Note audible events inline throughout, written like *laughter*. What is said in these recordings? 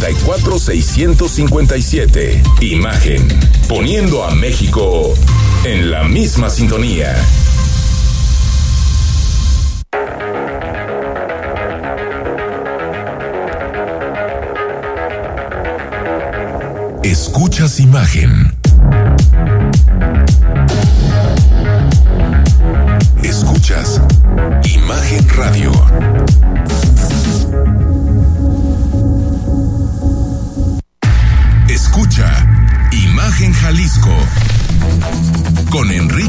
541-34-657. Imagen. Poniendo a México en la misma sintonía. Escuchas imagen. Escuchas Imagen Radio.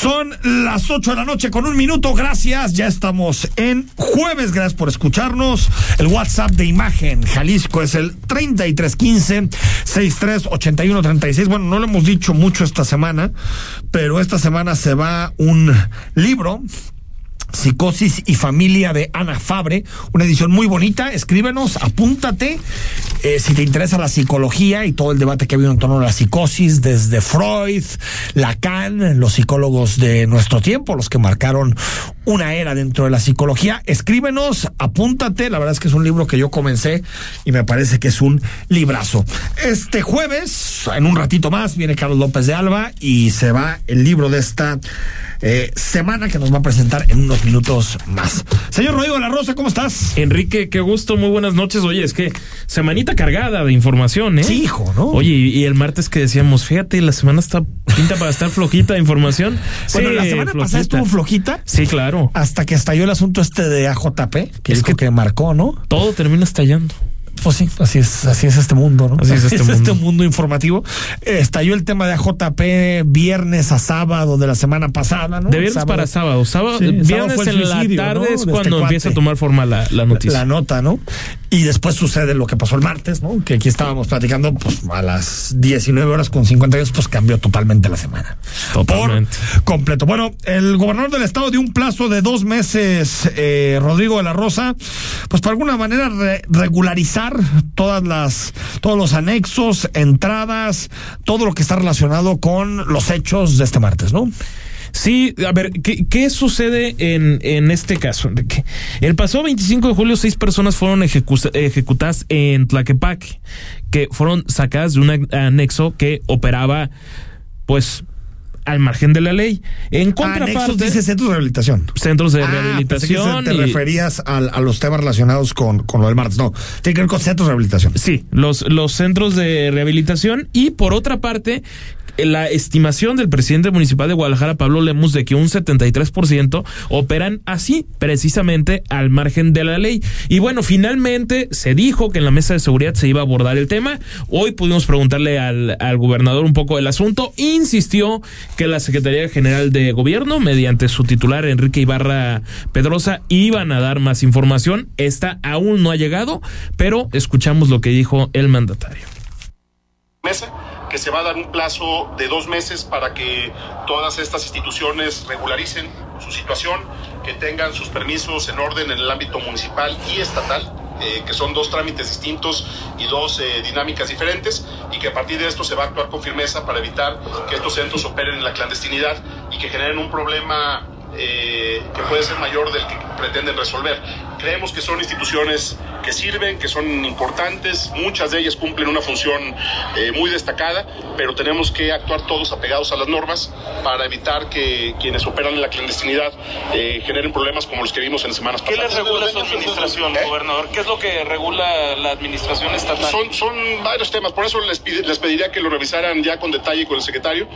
Son las 8 de la noche con un minuto. Gracias. Ya estamos en jueves. Gracias por escucharnos. El WhatsApp de Imagen Jalisco es el 3315 638136. Bueno, no lo hemos dicho mucho esta semana, pero esta semana se va un libro Psicosis y Familia de Ana Fabre, una edición muy bonita. Escríbenos, apúntate. Eh, si te interesa la psicología y todo el debate que ha habido en torno a la psicosis, desde Freud, Lacan, los psicólogos de nuestro tiempo, los que marcaron una era dentro de la psicología, escríbenos, apúntate. La verdad es que es un libro que yo comencé y me parece que es un librazo. Este jueves, en un ratito más, viene Carlos López de Alba y se va el libro de esta eh, semana que nos va a presentar en unos minutos más. Señor Rodrigo de la Rosa, ¿cómo estás? Enrique, qué gusto, muy buenas noches. Oye, es que semanita cargada de información, ¿eh? Sí, hijo, ¿no? Oye, y el martes que decíamos, fíjate, la semana está pinta para estar flojita de información. *laughs* Bueno, Sí, la semana pasada estuvo flojita. Sí, claro. Hasta que estalló el asunto este de AJP, que es Es que- que marcó, ¿no? Todo termina estallando. Pues sí, así es, así es este mundo, ¿no? Así es *laughs* este mundo. informativo. Eh, estalló el tema de AJP viernes a sábado de la semana pasada, ¿no? De viernes Sábado. para sábado. Sábado, Sí, viernes en la tarde es este cuando empieza cuate. a tomar forma la, la noticia. La nota, ¿no? Y después sucede lo que pasó el martes, ¿no? Que aquí estábamos platicando, pues a las 19 horas con 50 minutos, pues cambió totalmente la semana. Totalmente. Por completo. Bueno, el gobernador del estado dio un plazo de dos meses, eh, Rodrigo de la Rosa, pues para alguna manera re- regularizar todas las, todos los anexos, entradas, todo lo que está relacionado con los hechos de este martes, ¿no? Sí, a ver, ¿qué, sucede en, en este caso? El pasado 25 de julio, seis personas fueron ejecu- ejecutadas en Tlaquepaque, que fueron sacadas de un anexo que operaba, pues, al margen de la ley. En contraparte, Anexos dice centros de rehabilitación. centros de Ah, pensé que rehabilitación. te y- referías al- a, los temas relacionados con, con lo del martes. No, tiene que ver con centros de rehabilitación. Sí, los, los centros de rehabilitación y por otra parte, la estimación del presidente municipal de Guadalajara, Pablo Lemus, de que un 73% operan así, precisamente al margen de la ley. Y bueno, finalmente se dijo que en la mesa de seguridad se iba a abordar el tema. Hoy pudimos preguntarle al, al gobernador un poco del asunto. Insistió que la Secretaría General de Gobierno, mediante su titular Enrique Ibarra Pedrosa, iban a dar más información. Esta aún no ha llegado, pero escuchamos lo que dijo el mandatario. mesa, que se va a dar un plazo de dos meses para que todas estas instituciones regularicen su situación, que tengan sus permisos en orden en el ámbito municipal y estatal, eh, que son dos trámites distintos y dos eh, dinámicas diferentes, y que a partir de esto se va a actuar con firmeza para evitar que estos centros operen en la clandestinidad y que generen un problema eh, que puede ser mayor del que pretenden resolver. Creemos que son instituciones que sirven, que son importantes, muchas de ellas cumplen una función eh, muy destacada, pero tenemos que actuar todos apegados a las normas para evitar que quienes operan en la clandestinidad eh, generen problemas como los que vimos en semanas ¿Qué pasadas. les regula su administración, ¿Eh? gobernador? ¿Qué es lo que regula la administración estatal? Son, son varios temas, por eso les, pide- les pediría que lo revisaran ya con detalle con el secretario.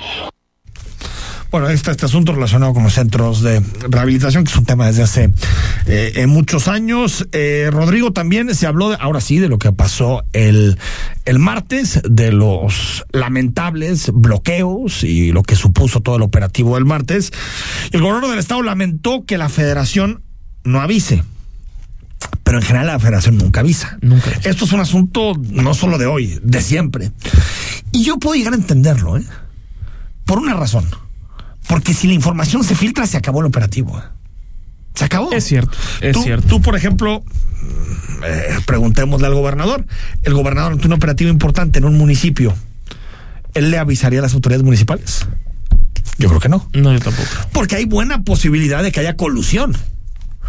Bueno, está este asunto relacionado con los centros de rehabilitación, que es un tema desde hace eh, eh, muchos años. Eh, Rodrigo, también se habló, de, ahora sí, de lo que pasó el, el martes, de los lamentables bloqueos y lo que supuso todo el operativo del martes. El gobernador del estado lamentó que la federación no avise. Pero en general la federación nunca avisa. Nunca. Esto es un asunto no solo de hoy, de siempre. Y yo puedo llegar a entenderlo, ¿eh? Por una razón. Porque si la información se filtra, se acabó el operativo. ¿eh? Se acabó. Es cierto, es tú, cierto. Tú, por ejemplo, eh, preguntémosle al gobernador. El gobernador tiene un operativo importante en un municipio. ¿Él le avisaría a las autoridades municipales? Yo creo que no. No, yo tampoco. Porque hay buena posibilidad de que haya colusión.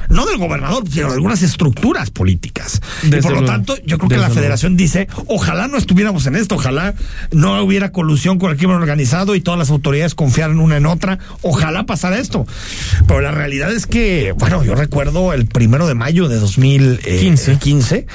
No del gobernador, sino de algunas estructuras políticas. Desde y por lo luego. tanto, yo creo que la luego. federación dice, ojalá no estuviéramos en esto, ojalá no hubiera colusión con el crimen organizado y todas las autoridades confiaran una en otra, ojalá pasara esto. Pero la realidad es que, bueno, yo recuerdo el primero de mayo de 2015, 15,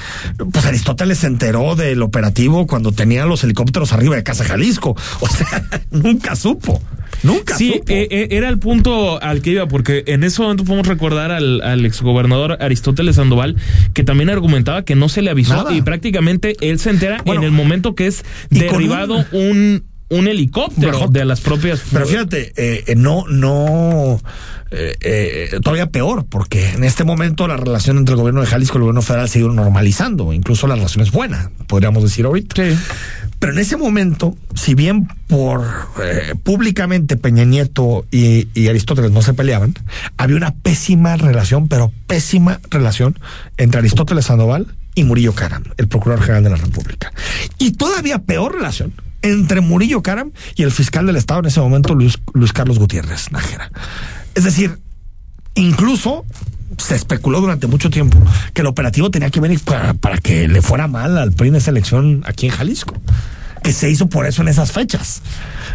pues Aristóteles se enteró del operativo cuando tenía los helicópteros arriba de Casa Jalisco. O sea, *laughs* nunca supo. Nunca Sí, supo. eh, eh, era el punto al que iba, porque en ese momento podemos recordar al, al exgobernador Aristóteles Sandoval, que también argumentaba que no se le avisó Nada. y prácticamente él se entera Bueno, en el momento que es derribado un, un helicóptero Pero- de las propias... Pero fíjate, eh, eh, no, no, eh, eh, todavía peor, porque en este momento la relación entre el gobierno de Jalisco y el gobierno federal se ha ido normalizando, incluso la relación es buena, podríamos decir ahorita. Sí. Pero en ese momento, si bien por públicamente Peña Nieto y, y Aristóteles no se peleaban, había una pésima relación, pero pésima relación entre Aristóteles Sandoval y Murillo Caram, el Procurador General de la República. Y todavía peor relación entre Murillo Caram y el fiscal del Estado en ese momento, Luis, Luis Carlos Gutiérrez Nájera. Es decir, incluso se especuló durante mucho tiempo que el operativo tenía que venir para, para que le fuera mal al PRI en esa elección aquí en Jalisco. Que se hizo por eso en esas fechas,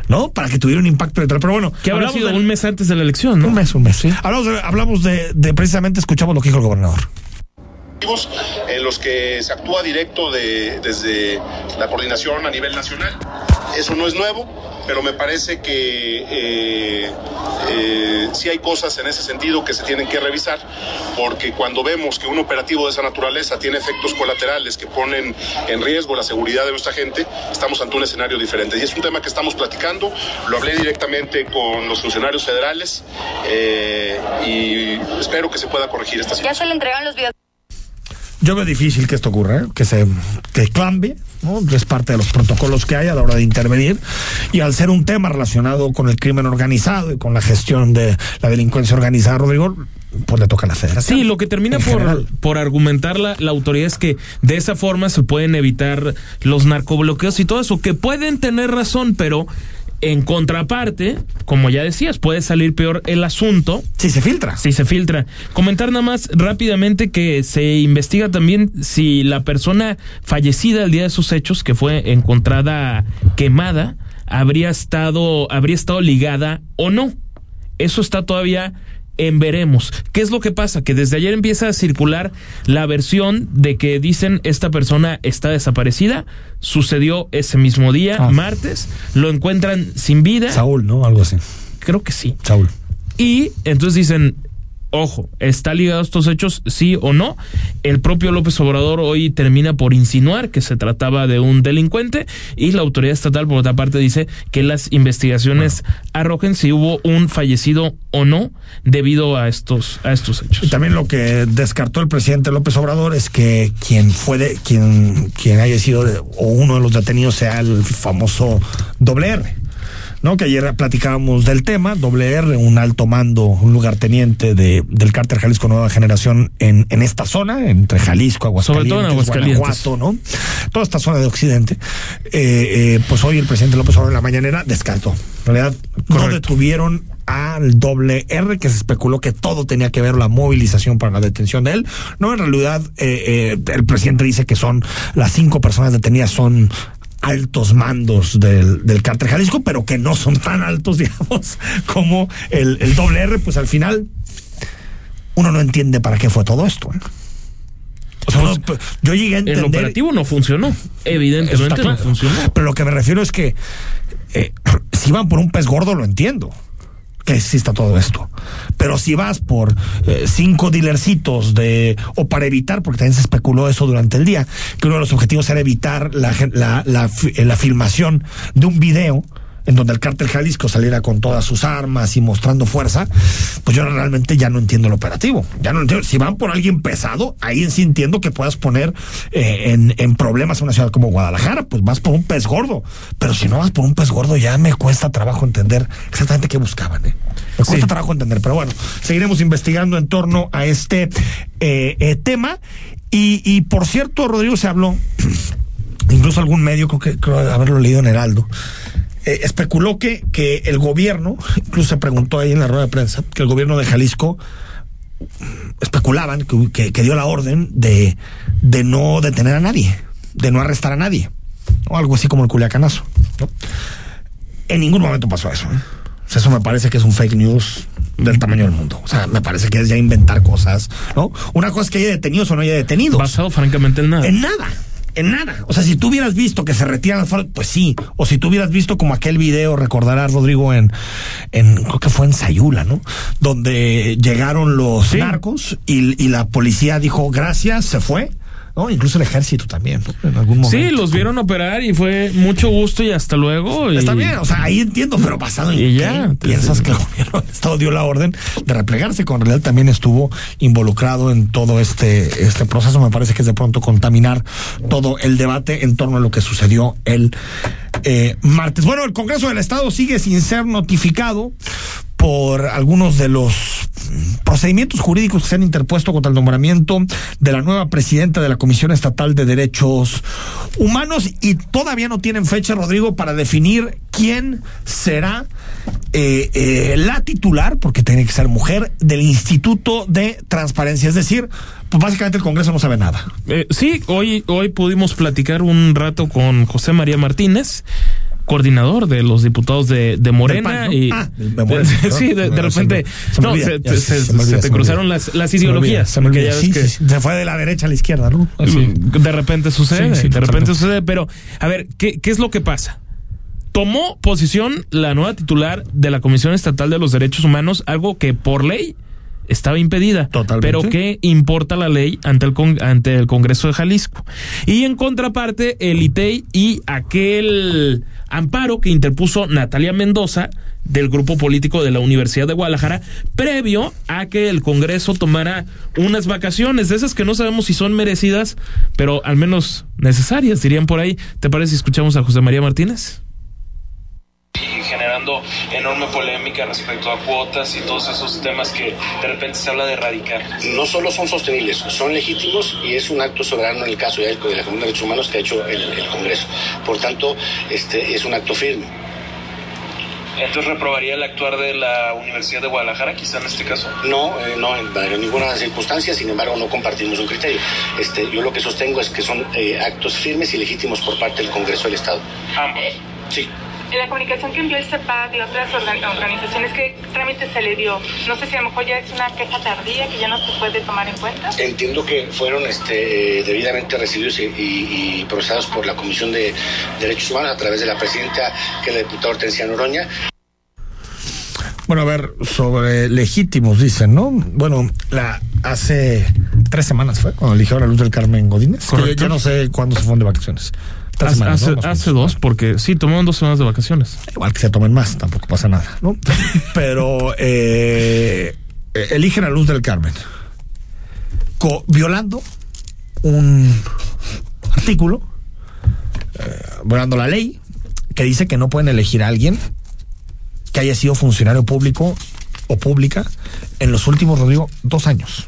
¿no? Para que tuviera un impacto electoral. Pero bueno, Que habrá sido del- un mes antes de la elección, ¿no? un mes, un mes. Hablamos, de, hablamos de, de precisamente, escuchamos lo que dijo el gobernador. En los que se actúa directo de- desde la coordinación a nivel nacional. Eso no es nuevo, pero me parece que eh, eh, sí hay cosas en ese sentido que se tienen que revisar, porque cuando vemos que un operativo de esa naturaleza tiene efectos colaterales que ponen en riesgo la seguridad de nuestra gente, estamos ante un escenario diferente. Y es un tema que estamos platicando, lo hablé directamente con los funcionarios federales eh, y espero que se pueda corregir esta situación. Ya se le entregaron los videos. Yo veo difícil que esto ocurra, ¿eh? que se que cambie, ¿no? Es parte de los protocolos que hay a la hora de intervenir. Y al ser un tema relacionado con el crimen organizado y con la gestión de la delincuencia organizada, Rodrigo, pues le toca a la federación. Sí, lo que termina por, por argumentar la, la autoridad es que de esa forma se pueden evitar los narcobloqueos y todo eso, que pueden tener razón, pero en contraparte, como ya decías, puede salir peor el asunto Sí, se filtra. si se filtra. Comentar nada más rápidamente que se investiga también si la persona fallecida el día de sus hechos, que fue encontrada quemada, habría estado, habría estado ligada o no. Eso está todavía en veremos. ¿Qué es lo que pasa? Que desde ayer empieza a circular la versión de que dicen esta persona está desaparecida. Sucedió ese mismo día, Ah. martes. Lo encuentran sin vida. Saúl, ¿no? Algo así. Creo que sí. Saúl. Y entonces dicen, ojo, ¿está ligado a estos hechos, sí o no? El propio López Obrador hoy termina por insinuar que se trataba de un delincuente y la autoridad estatal, por otra parte, dice que las investigaciones arrojen si hubo un fallecido o no debido a estos, a estos Y hechos. también lo que descartó el presidente López Obrador es que quien fue de, quien, quien haya sido de- o uno de los detenidos sea el famoso doble R. ¿no? Que ayer platicábamos del tema, doble R, un alto mando, un lugarteniente de, del cártel Jalisco Nueva Generación en, en esta zona, entre Jalisco, Aguascalientes, Sobre todo en Aguascalientes. Guanajuato, ¿no? Toda esta zona de Occidente. Eh, eh, pues hoy el presidente López Obrador en la mañanera descartó. En realidad, no Correcto. detuvieron al doble R, que se especuló que todo tenía que ver la movilización para la detención de él. No, en realidad, eh, eh, el presidente dice que son las cinco personas detenidas son altos mandos del, del cártel Jalisco, pero que no son tan altos, *laughs* digamos, como el, el doble R, pues al final uno no entiende para qué fue todo esto. ¿eh? O sea, uno- yo llegué a El entender... operativo no funcionó. Evidentemente no funcionó. Pero lo que me refiero es que eh, si van por un pez gordo, lo entiendo. Que exista todo esto. Pero si vas por eh, cinco dealercitos de. o para evitar, porque también se especuló eso durante el día, que uno de los objetivos era evitar la, eh, la filmación de un video en donde el cártel Jalisco saliera con todas sus armas y mostrando fuerza, pues yo realmente ya no entiendo el operativo. Ya no entiendo. Si van por alguien pesado, ahí sí entiendo que puedas poner eh, en, en problemas a una ciudad como Guadalajara, pues vas por un pez gordo. Pero si no vas por un pez gordo, ya me cuesta trabajo entender exactamente qué buscaban. ¿eh? Me cuesta trabajo entender. Pero bueno, seguiremos investigando en torno a este eh, eh, tema. Y, y por cierto, Rodrigo se habló, *clears throat* incluso algún medio, creo que creo haberlo leído en Heraldo, eh, especuló que, que el gobierno, incluso se preguntó ahí en la rueda de prensa, que el gobierno de Jalisco especulaban que, que, que dio la orden de, de no detener a nadie, de no arrestar a nadie, o algo así como el culiacanazo. ¿no? En ningún momento pasó eso. ¿eh? O sea, eso me parece que es un fake news del tamaño del mundo. O sea, me parece que es ya inventar cosas, ¿no? Una cosa es que haya detenidos o no haya detenidos. Basado francamente en nada. En nada. En nada. O sea, si tú hubieras visto que se retiran las fuerzas, pues sí. O si tú hubieras visto como aquel video, recordarás, Rodrigo, en, en creo que fue en Sayula, ¿no? Donde llegaron los Sí. narcos y, y la policía dijo gracias, se fue. ¿No? Incluso el ejército también, ¿no? en algún momento. Sí, los vieron operar y fue mucho gusto y hasta luego. y- Está bien, o sea, ahí entiendo, pero basado en Y ya, piensas que el gobierno del Estado dio la orden de replegarse, cuando en realidad también estuvo involucrado en todo este, este proceso. Me parece que es de pronto contaminar todo el debate en torno a lo que sucedió el eh, martes. Bueno, el Congreso del Estado sigue sin ser notificado por algunos de los procedimientos jurídicos que se han interpuesto contra el nombramiento de la nueva presidenta de la Comisión Estatal de Derechos Humanos y todavía no tienen fecha, Rodrigo, para definir quién será eh, eh, la titular, porque tiene que ser mujer, del Instituto de Transparencia. Es decir, pues básicamente el Congreso no sabe nada. Eh, sí, hoy, hoy pudimos platicar un rato con José María Martínez, coordinador de los diputados de, de Morena. Y, Ah, de Morena, *laughs* perdón. sí, de, repente se no, te cruzaron las, ideologías. se fue de la derecha a la izquierda, ¿no? Así. De repente sucede, Sí, sí, de repente sucede, pero a ver, ¿qué, ¿qué es lo que pasa? Tomó posición la nueva titular de la Comisión Estatal de los Derechos Humanos, algo que por ley estaba impedida. Totalmente. Pero que importa la ley ante el, con- ante el Congreso de Jalisco. Y en contraparte, el ITEI y aquel amparo que interpuso Natalia Mendoza del grupo político de la Universidad de Guadalajara, previo a que el Congreso tomara unas vacaciones, de esas que no sabemos si son merecidas, pero al menos necesarias, dirían por ahí. ¿Te parece si escuchamos a José María Martínez? y generando enorme polémica respecto a cuotas y todos esos temas que de repente se habla de erradicar. no solo son sostenibles, son legítimos y es un acto soberano en el caso de la Comisión de Derechos Humanos que ha hecho el, el Congreso. Por tanto, este es un acto firme. Entonces reprobaría el actuar de la Universidad de Guadalajara, quizá en este caso. No, eh, no en, en ninguna circunstancia, sin embargo, no compartimos un criterio. Este, yo lo que sostengo es que son eh, actos firmes y legítimos por parte del Congreso del Estado. Ambos. Sí. En la comunicación que envió el CEPAC y otras organ- organizaciones, ¿qué trámite se le dio? No sé si a lo mejor ya es una queja tardía que ya no se puede tomar en cuenta. Entiendo que fueron este, eh, debidamente recibidos y, y- y procesados por la Comisión de Derechos Humanos a través de la presidenta, que es la diputada Hortensia Noroña. Bueno, a ver, sobre legítimos, dicen, ¿no? Bueno, la hace tres semanas fue cuando eligieron a Luz del Carmen Godínez. que Correcto. Ya no sé cuándo se fueron de vacaciones. Tres Hace, dos, porque sí, tomaron dos semanas de vacaciones. Igual que se tomen más, tampoco pasa nada, ¿no? *laughs* Pero eh, eligen a Luz del Carmen co- violando un artículo, eh, violando la ley, que dice que no pueden elegir a alguien que haya sido funcionario público o pública en los últimos, Rodrigo, dos años.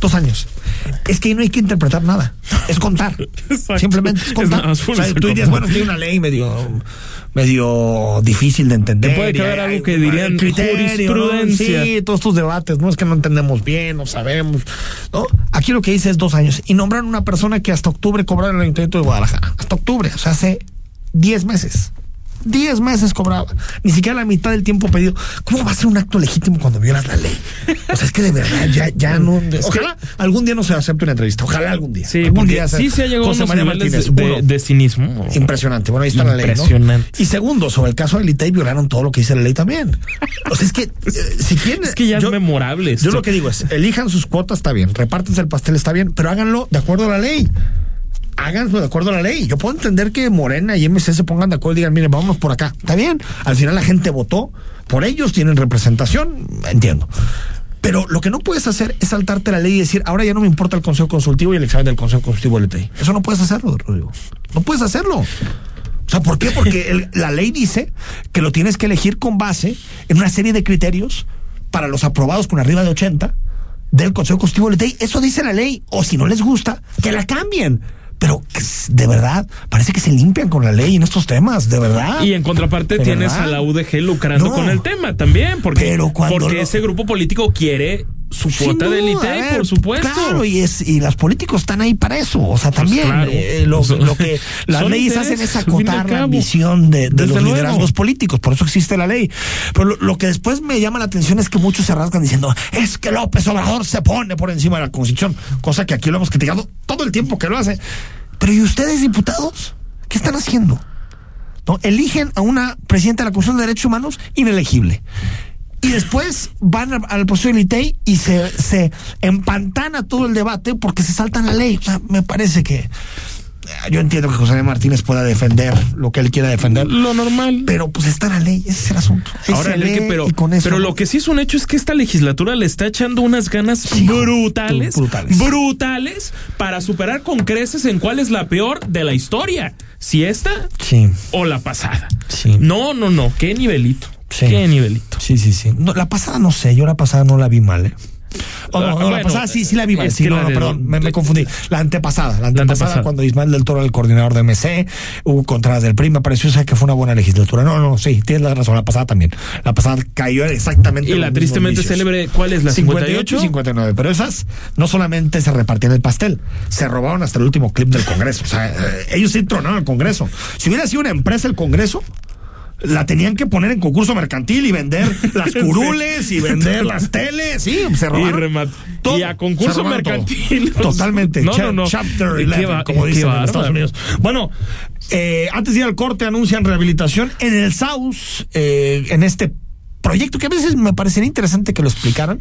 Dos años. Es que no hay que interpretar nada. Es contar. *laughs* Exacto. Simplemente es contar. O sea, tú dirías, bueno, tiene una ley medio, medio difícil de entender. Te puede hay- algo que dirían criterio, ¿no? jurisprudencia. Sí, todos estos debates, no es que no entendemos bien, no sabemos. ¿no? Aquí lo que dice es dos años. Y nombraron una persona que hasta octubre cobraba en el Ayuntamiento de Guadalajara. Hasta octubre, o sea, hace diez meses. Diez meses cobraba. Ni siquiera la mitad del tiempo pedido. ¿Cómo va a ser un acto legítimo cuando violas la ley? O sea, es que de verdad ya, ya no. *laughs* Ojalá algún día no se acepte una entrevista. Ojalá algún día. Sí, algún se- sí se ha llegado José María Martínez, de, de- de cinismo. Impresionante. Bueno, ahí está la ley. ¿no? Impresionante. Y segundo, sobre el caso del ITEI, violaron todo lo que dice la ley también. O sea, es que eh, si quieren. Es que ya es memorable Yo lo que digo es: elijan sus cuotas, está bien. Repártense el pastel, está bien. Pero háganlo de acuerdo a la ley. Háganlo de acuerdo a la ley. Yo puedo entender que Morena y MC se pongan de acuerdo y digan, miren, vámonos por acá. Está bien. Al final la gente votó por ellos, tienen representación, entiendo. Pero lo que no puedes hacer es saltarte la ley y decir, ahora ya no me importa el Consejo Consultivo y el examen del Consejo Consultivo del LTI. Eso no puedes hacerlo, Rodrigo. No puedes hacerlo. O sea, ¿por qué? Porque la ley dice que lo tienes que elegir con base en una serie de criterios para los aprobados con arriba de 80 del Consejo Constitutivo del. Eso dice la ley. O si no les gusta, que la cambien. Pero de verdad, parece que se limpian con la ley en estos temas, de verdad. Y en contraparte ¿De tienes verdad? a la UDG lucrando No. con el tema también, porque, Pero cuando porque lo- ese grupo político quiere su cuota de élite, por supuesto. Claro, y es y los políticos están ahí para eso. O sea, también claro. eh, lo, Son- lo que *laughs* las leyes hacen es acotar la ambición de, de los luego. liderazgos políticos. Por eso existe la ley. Pero lo, lo que después me llama la atención es que muchos se rasgan diciendo es que López Obrador se pone por encima de la Constitución, cosa que aquí lo hemos criticado todo el tiempo que lo hace. Pero ¿y ustedes, diputados? ¿Qué están haciendo? ¿no? Eligen a una presidenta de la Comisión de Derechos Humanos inelegible. Y después van al, al proceso del ITEI y se, se empantana todo el debate porque se saltan la ley. O sea, me parece que. eh, Yo entiendo que José Martínez pueda defender lo que él quiera defender. Lo normal. Pero pues está la ley, ese es el asunto. Ahí Ahora, se Enrique, pero, y con eso- pero lo que sí es un hecho es que esta legislatura le está echando unas ganas Sí, brutales, brutales. brutales, para superar con creces en cuál es la peor de la historia. Si esta Sí. o la pasada. Sí. No, no, no. Qué nivelito. Sí. Qué nivelito. Sí, sí, sí. No, la pasada no sé, yo la pasada no la vi mal, ¿eh? Oh, no, Ah, no, la bueno, pasada sí, sí la vi mal. Sí, no, no, perdón, me, confundí. La antepasada, la antepasada, antepasada. cuando Ismael del Toro era el coordinador de MC, hubo contras del PRI, me pareció o sea, que fue una buena legislatura. No, no, sí, tienes la razón, la pasada también. La pasada cayó exactamente Y la tristemente vicios. célebre, ¿cuál es la 58 y 58? 59. Pero esas no solamente se repartían el pastel, se robaron hasta el último clip del Congreso. O sea, eh, ellos sí tronaron el Congreso. Si hubiera sido una empresa el Congreso, la tenían que poner en concurso mercantil y vender *laughs* las curules y vender las teles. Sí, se robaron. todo. y a concurso todo. mercantil. *laughs* Totalmente. No, Cha- no, no. Chapter Qué 11, va- como dicen en. Estados Unidos. Bueno, eh, antes de ir al corte, anuncian rehabilitación en el SAUS, eh, en este proyecto que a veces me parecería interesante que lo explicaran,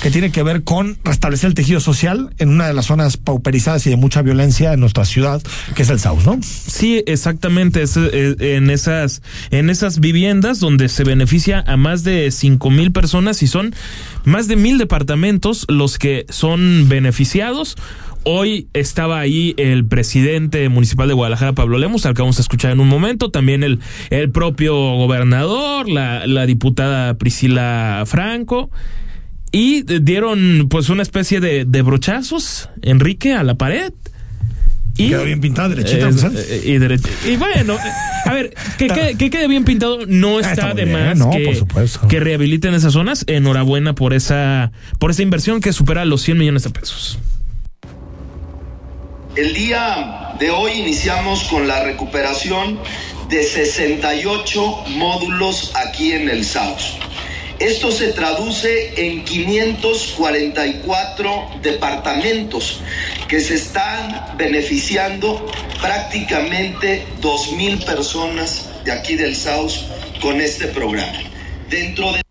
que tiene que ver con restablecer el tejido social en una de las zonas pauperizadas y de mucha violencia en nuestra ciudad, que es el SAUS, ¿no? Sí, exactamente. En esas, en esas viviendas donde se beneficia a más de cinco mil personas y son más de mil departamentos los que son beneficiados. Hoy estaba ahí el presidente municipal de Guadalajara, Pablo Lemos, al que vamos a escuchar en un momento, también el, el propio gobernador, la, la diputada Priscila Franco, y dieron pues una especie de, de brochazos, Enrique, a la pared. Y, Quedó bien pintada, derechita, Eh, y, y bueno, a ver, que, quede- que quede bien pintado no Ah, está, está de bien, más no, que, por supuesto. que rehabiliten esas zonas. Enhorabuena por esa, por esa inversión que supera los 100 millones de pesos. El día de hoy iniciamos con la recuperación de 68 módulos aquí en el SAUS. Esto se traduce en 544 departamentos que se están beneficiando prácticamente 2.000 personas de aquí del SAUS con este programa. Dentro de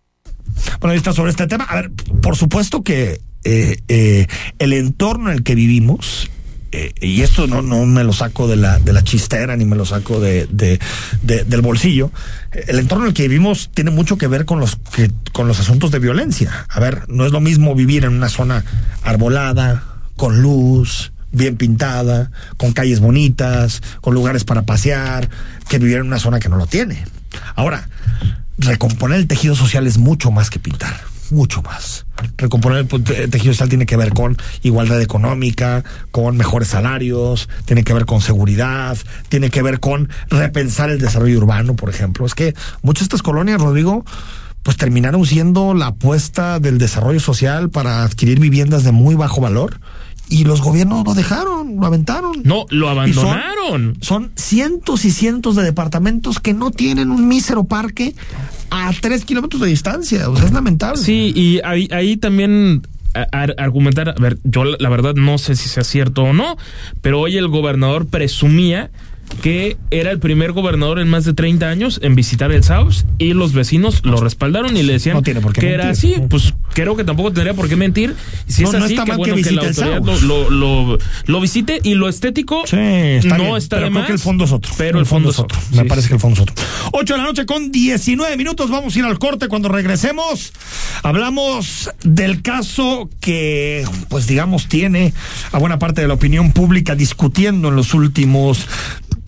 Bueno, ahí está sobre este tema. A ver, por supuesto que eh, eh, el entorno en el que vivimos, eh, y esto no, no me lo saco de la, de la chistera ni me lo saco de, de- de- del bolsillo, el entorno en el que vivimos tiene mucho que ver con los, que, con los asuntos de violencia. A ver, no es lo mismo vivir en una zona arbolada, con luz, bien pintada, con calles bonitas, con lugares para pasear, que vivir en una zona que no lo tiene. Ahora, recomponer el tejido social es mucho más que pintar, mucho más. Recomponer el pu- te- tejido social tiene que ver con igualdad económica, con mejores salarios, tiene que ver con seguridad, tiene que ver con repensar el desarrollo urbano, por ejemplo. Es que muchas de estas colonias, Rodrigo, pues terminaron siendo la apuesta del desarrollo social para adquirir viviendas de muy bajo valor y los gobiernos lo dejaron, lo aventaron. No, lo Y son- abandonaron. Son cientos y cientos de departamentos que no tienen un mísero parque a tres kilómetros de distancia. O sea, es lamentable. Sí, y ahí, ahí también argumentar, a ver, yo la verdad no sé si sea cierto o no, pero hoy el gobernador presumía que era el primer gobernador en más de 30 años en visitar el South y los vecinos lo respaldaron y le decían No tiene por qué que era así. Pues creo que tampoco tendría por qué mentir. Si No, es no así, está que mal bueno que que, la autoridad lo, lo, visite y lo estético Sí, está no bien, está pero de creo más. que el fondo es otro. Pero el fondo es otro. Me Sí, parece sí. que el fondo es otro. 8 de la noche con 19 minutos. Vamos a ir al corte. Cuando regresemos, hablamos del caso que, pues digamos, tiene a buena parte de la opinión pública discutiendo en los últimos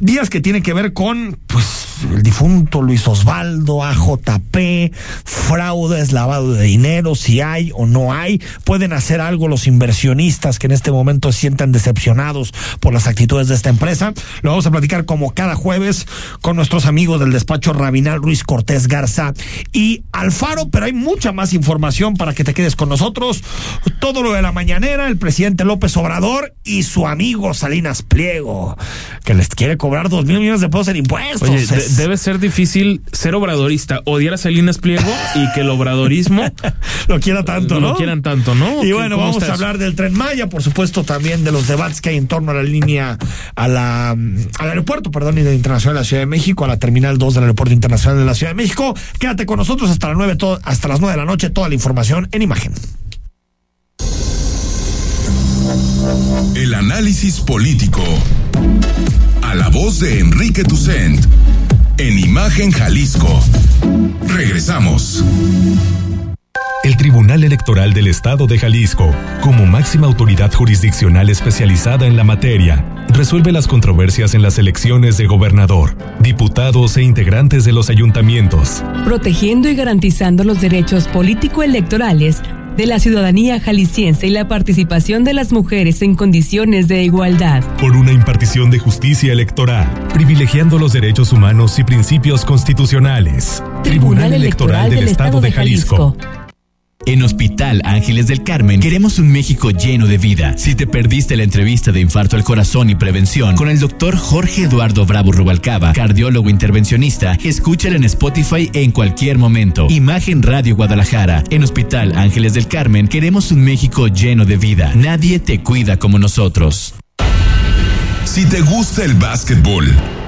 días que tiene que ver con pues el difunto Luis Osvaldo, AJP, fraudes, lavado de dinero, si hay o no hay, pueden hacer algo los inversionistas que en este momento se sientan decepcionados por las actitudes de esta empresa. Lo vamos a platicar como cada jueves con nuestros amigos del despacho Rabinal Ruiz Cortés Garza y Alfaro, pero hay mucha más información para que te quedes con nosotros. Todo lo de la mañanera, el presidente López Obrador y su amigo Salinas Pliego, que les quiere cobrar dos mil millones de pesos en impuestos. Oye, de- debe ser difícil ser obradorista, odiar a Salinas Pliego y que el obradorismo *laughs* lo quiera tanto, ¿no? lo quieran tanto, ¿no? Y ¿Qué- bueno, vamos a hablar del tren Maya, por supuesto, también de los debates que hay en torno a la línea, a la, al aeropuerto, perdón, y de Internacional de la Ciudad de México, a la terminal 2 del Aeropuerto Internacional de la Ciudad de México. Quédate con nosotros hasta las 9, to- hasta las 9 de la noche, toda la información en imagen. El análisis político. A la voz de Enrique Tucent. En Imagen Jalisco. Regresamos. El Tribunal Electoral del Estado de Jalisco, como máxima autoridad jurisdiccional especializada en la materia, resuelve las controversias en las elecciones de gobernador, diputados e integrantes de los ayuntamientos. protegiendo y garantizando los derechos político-electorales de la ciudadanía jalisciense y la participación de las mujeres en condiciones de igualdad. Por una impartición de justicia electoral, privilegiando los derechos humanos y principios constitucionales. Tribunal Electoral del Estado de Jalisco. En Hospital Ángeles del Carmen queremos un México lleno de vida. Si te perdiste la entrevista de infarto al corazón y prevención con el doctor Jorge Eduardo Bravo Rubalcaba, cardiólogo intervencionista, escúchala en Spotify en cualquier momento. Imagen Radio Guadalajara. En Hospital Ángeles del Carmen queremos un México lleno de vida. Nadie te cuida como nosotros. Si te gusta el básquetbol,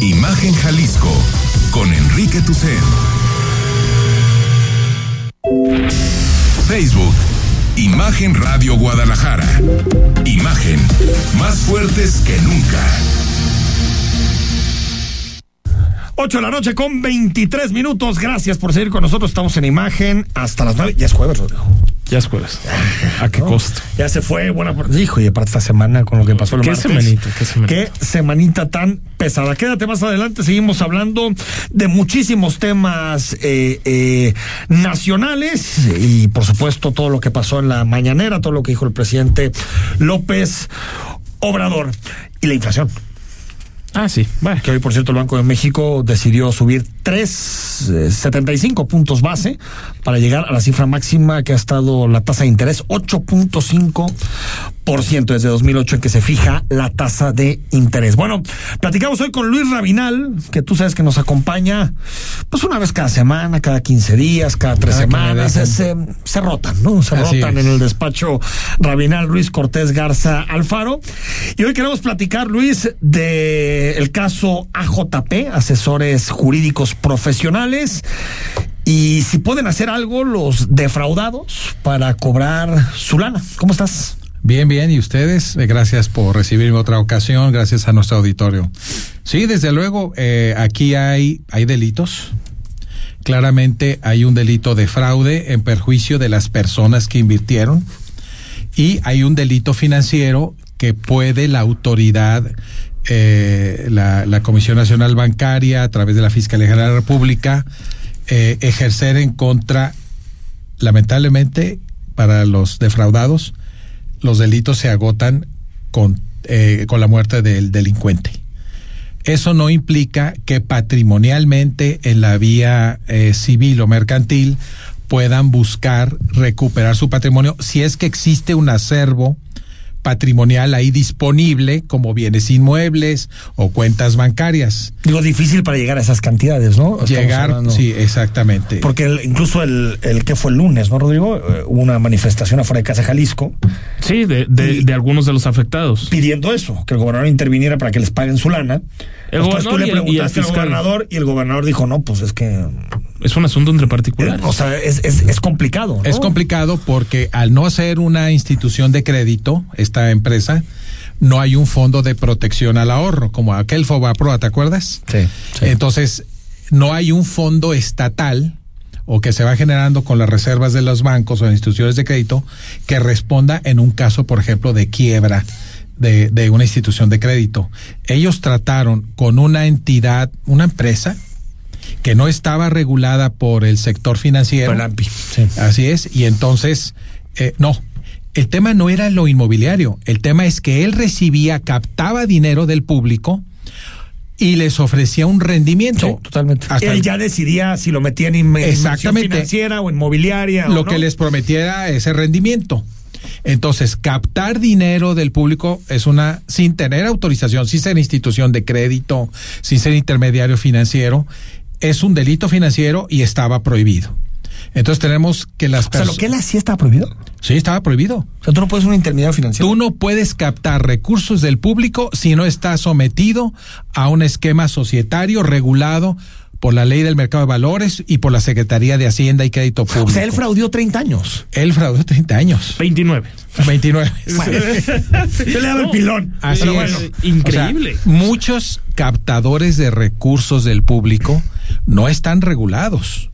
Imagen Jalisco con Enrique Tucen. Facebook, Imagen Radio Guadalajara. Imagen, más fuertes que nunca. 8 de la noche con 23 minutos. Gracias por seguir con nosotros. Estamos en imagen hasta las 9. Ya es jueves, Rodrigo. Ya es jueves. ¿A qué *laughs* ¿no? costo? Ya se fue, buena Hijo, y aparte esta semana con lo que pasó el ¿Qué martes. semanita? ¿Qué semanita? Qué semanita tan pesada. Quédate más adelante, seguimos hablando de muchísimos temas eh, eh, nacionales y por supuesto todo lo que pasó en la mañanera, todo lo que dijo el presidente López Obrador y la inflación. Ah, sí. Bueno. Que hoy, por cierto, el Banco de México decidió subir 3,75 puntos base para llegar a la cifra máxima que ha estado la tasa de interés, 8.5% desde 2008 en que se fija la tasa de interés. Bueno, platicamos hoy con Luis Rabinal, que tú sabes que nos acompaña pues una vez cada semana, cada 15 días, cada tres Cada semanas. Se, se rotan, ¿no? Se Así rotan es. en el despacho Rabinal Luis Cortés Garza Alfaro. Y hoy queremos platicar, Luis, de el caso AJP, asesores jurídicos profesionales. y si pueden hacer algo los defraudados para cobrar su lana. ¿Cómo estás? Bien, bien, y ustedes, eh, gracias por recibirme otra ocasión, gracias a nuestro auditorio. Sí, desde luego, eh, aquí hay, hay delitos. Claramente hay un delito de fraude en perjuicio de las personas que invirtieron y hay un delito financiero que puede la autoridad, eh, la, la, Comisión Nacional Bancaria, a través de la Fiscalía General de la República, eh, ejercer en contra, lamentablemente, para los defraudados, los delitos se agotan con, eh, con la muerte del delincuente. Eso no implica que patrimonialmente en la vía eh, civil o mercantil puedan buscar recuperar su patrimonio si es que existe un acervo patrimonial ahí disponible como bienes inmuebles o cuentas bancarias. Digo, difícil para llegar a esas cantidades, ¿no? Estamos llegar, hablando. sí, exactamente. Porque el, incluso el, el, que fue el lunes, ¿no, Rodrigo? Eh, hubo una manifestación afuera de Casa Jalisco. Sí, de, de, de, algunos de los afectados. Pidiendo eso, que el gobernador interviniera para que les paguen su lana. El Entonces tú gobernador le y el- y el preguntaste al gobernador y el gobernador dijo, no, pues es que... Es un asunto entre particulares. O sea, es, es, es complicado, ¿no? Es complicado porque al no ser una institución de crédito, esta empresa, no hay un fondo de protección al ahorro, como aquel Fobaproa, ¿te acuerdas? Sí, sí. Entonces, no hay un fondo estatal o que se va generando con las reservas de los bancos o de instituciones de crédito que responda en un caso, por ejemplo, de quiebra de, de una institución de crédito. Ellos trataron con una entidad, una empresa, que no estaba regulada por el sector financiero. Por el AMPI, sí. Así es, y entonces, eh, no, el tema no era lo inmobiliario, el tema es que él recibía, captaba dinero del público y les ofrecía un rendimiento. Sí, totalmente. Hasta Él ya decidía si lo metían en inversión Exactamente. financiera o inmobiliaria. lo o no. que les prometiera ese rendimiento. Entonces, captar dinero del público es una, sin tener autorización, sin ser institución de crédito, sin ser intermediario financiero, es un delito financiero y estaba prohibido. Entonces tenemos que las O sea, lo que él hacía estaba prohibido. Sí, estaba prohibido. O sea, tú no puedes ser un intermediario financiero. Tú no puedes captar recursos del público si no estás sometido a un esquema societario regulado por la ley del mercado de valores y por la Secretaría de Hacienda y Crédito Público. O sea, él fraudió 30 años. Él fraudó 30 años. 29. 29. *laughs* *laughs* Yo le daba el pilón. Así Pero es. bueno, increíble. O sea, muchos captadores de recursos del público no están regulados.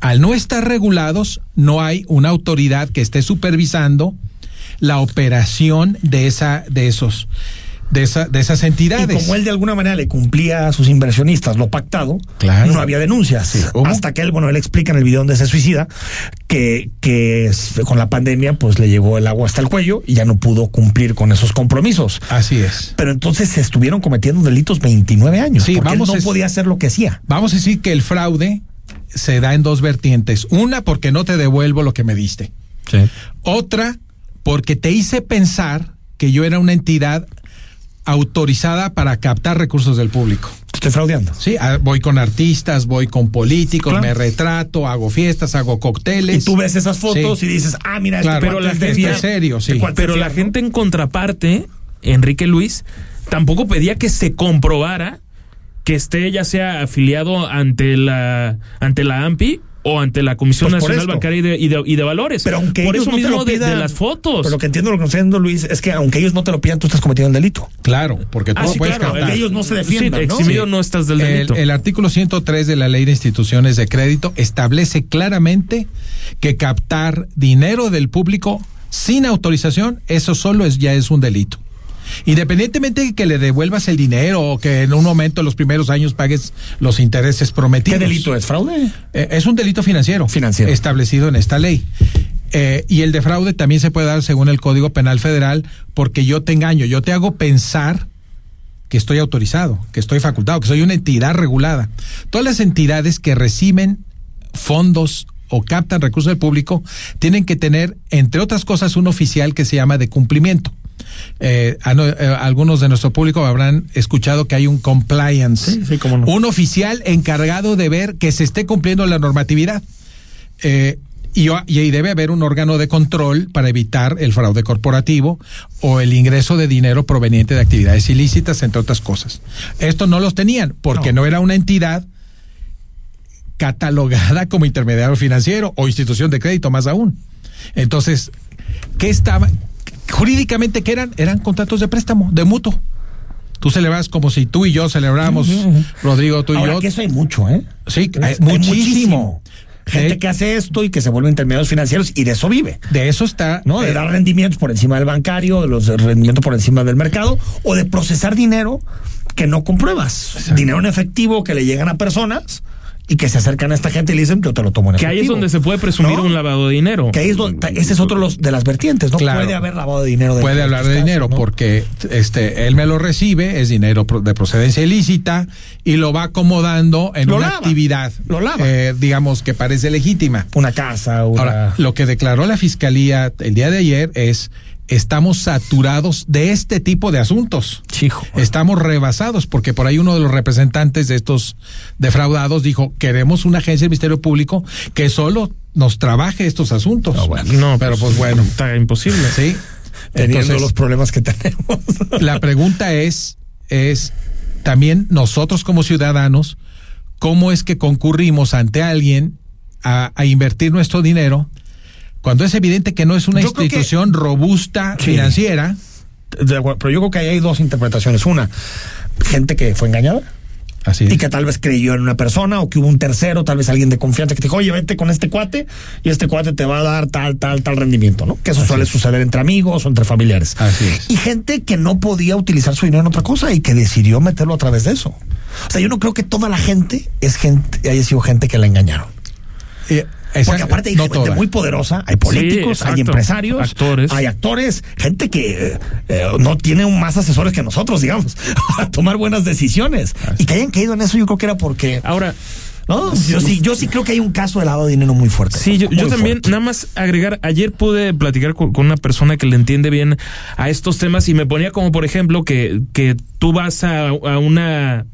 Al no estar regulados, no hay una autoridad que esté supervisando la operación de esa, de esos, de esa, de esas Y entidades. como él de alguna manera le cumplía a sus inversionistas lo pactado, Claro. no había denuncias. Hasta que él, bueno, él explica en el video donde se suicida que, que con la pandemia pues le llegó el agua hasta el cuello y ya no pudo cumplir con esos compromisos. Así es. Pero entonces se estuvieron cometiendo delitos 29 años. Sí, porque vamos él no a- podía hacer lo que hacía. Vamos a decir que el fraude se da en dos vertientes. Una, porque no te devuelvo lo que me diste. Otra, porque te hice pensar que yo era una entidad autorizada para captar recursos del público. Estoy fraudeando. Sí, ah, voy con artistas, voy con políticos, Claro. me retrato, hago fiestas, hago Y cócteles. tú ves esas fotos Sí. y dices, ah, mira, Claro. este Pero la gente serio, sí. Pero la gente en contraparte, Enrique Luis, tampoco pedía que se comprobara que esté ya sea afiliado ante la ante la AMPI o ante la Comisión Pues Nacional. Bancaria y de, y de- y de Valores. Pero aunque por ellos eso no te mismo lo de- pidan, de, las fotos. Pero lo que entiendo lo que está diciendo Luis es que aunque ellos no te lo pidan, tú estás cometiendo el delito. Claro, porque tú Ah, no sí, puedes claro, ellos no se defiendan, Sí, ¿no? eximido no estás del El, delito. el artículo 103 de la Ley de Instituciones de Crédito establece claramente que captar dinero del público sin autorización, eso solo es ya es un delito. Independientemente de que le devuelvas el dinero o que en un momento en los primeros años pagues los intereses ¿Qué prometidos. delito es? ¿Fraude? Eh, es un delito financiero. Financiero. Establecido en esta ley. Eh, y el de fraude también se puede dar según el Código Penal Federal porque yo te engaño, yo te hago pensar que estoy autorizado, que estoy facultado, que soy una entidad regulada. Todas las entidades que reciben fondos o captan recursos del público tienen que tener, entre otras cosas, un oficial que se llama de cumplimiento. Eh, a no- eh, algunos de nuestro público habrán escuchado que hay un compliance, Sí, sí, cómo no. un oficial encargado de ver que se esté cumpliendo la normatividad. Eh, y, y ahí debe haber un órgano de control para evitar el fraude corporativo o el ingreso de dinero proveniente de actividades ilícitas, entre otras cosas. Esto no los tenían porque no, era una entidad catalogada como intermediario financiero o institución de crédito, más aún. Entonces, ¿qué estaba? Jurídicamente, ¿qué eran? Eran contratos de préstamo, de mutuo. Tú celebras como si tú y yo celebramos, Rodrigo, tú y Ahora yo. que eso hay mucho, ¿eh? Sí, Hay hay muchísimo. Gente que hace esto y que se vuelve intermediarios financieros y de eso vive. De eso está. ¿no? De eh, dar rendimientos por encima del bancario, de los rendimientos por encima del mercado, o de procesar dinero que no compruebas. Dinero en efectivo que le llegan a personas y que se acercan a esta gente y le dicen, yo te lo tomo en Que efectivo. ahí es donde se puede presumir ¿No? un lavado de dinero. Que ahí es donde, ese es otro de los- de las vertientes, ¿no? Claro. Puede haber lavado de dinero. dentro puede de hablar de casos, dinero ¿no? porque este él me lo recibe es dinero de procedencia ilícita y lo va acomodando en Lo una lava, actividad lo lava. eh, digamos que parece legítima Una casa, una... ahora lo que declaró la fiscalía el día de ayer es estamos saturados de este tipo de asuntos Chijo. estamos rebasados porque por ahí uno de los representantes de estos defraudados dijo queremos una agencia del Ministerio Público que solo nos trabaje estos asuntos No, pero pues bueno Está imposible. sí Teniendo Entonces, los problemas que tenemos. *laughs* la pregunta es, es también nosotros como ciudadanos, ¿cómo es que concurrimos ante alguien a, a invertir nuestro dinero cuando es evidente que no es una Yo creo que- institución robusta Sí. financiera? Pero yo creo que ahí hay dos interpretaciones. Una, gente que fue engañada. Así y que tal vez creyó en una persona o que hubo un tercero, tal vez alguien de confianza que te dijo, oye, vete con este cuate y este cuate te va a dar tal, tal, tal rendimiento, ¿no? Que eso suele suceder entre amigos o entre familiares. Así es. Y gente que no podía utilizar su dinero en otra cosa y que decidió meterlo a través de eso. O sea, yo no creo que toda la gente es gente, haya sido gente que la engañaron. Eh, Porque aparte hay no gente toda. muy poderosa, hay políticos, Sí, hay empresarios, Actores. hay actores, gente que eh, eh, no tiene más asesores que nosotros, digamos, *laughs* para tomar buenas decisiones. Y que hayan caído en eso, yo creo que era porque. Ahora, No, yo sí, yo sí creo que hay un caso de lavado de dinero muy fuerte. Sí, yo, también, fuerte. nada más agregar, ayer pude platicar con, con una persona que le entiende bien a estos temas y me ponía como, por ejemplo, que, que tú vas a, a una,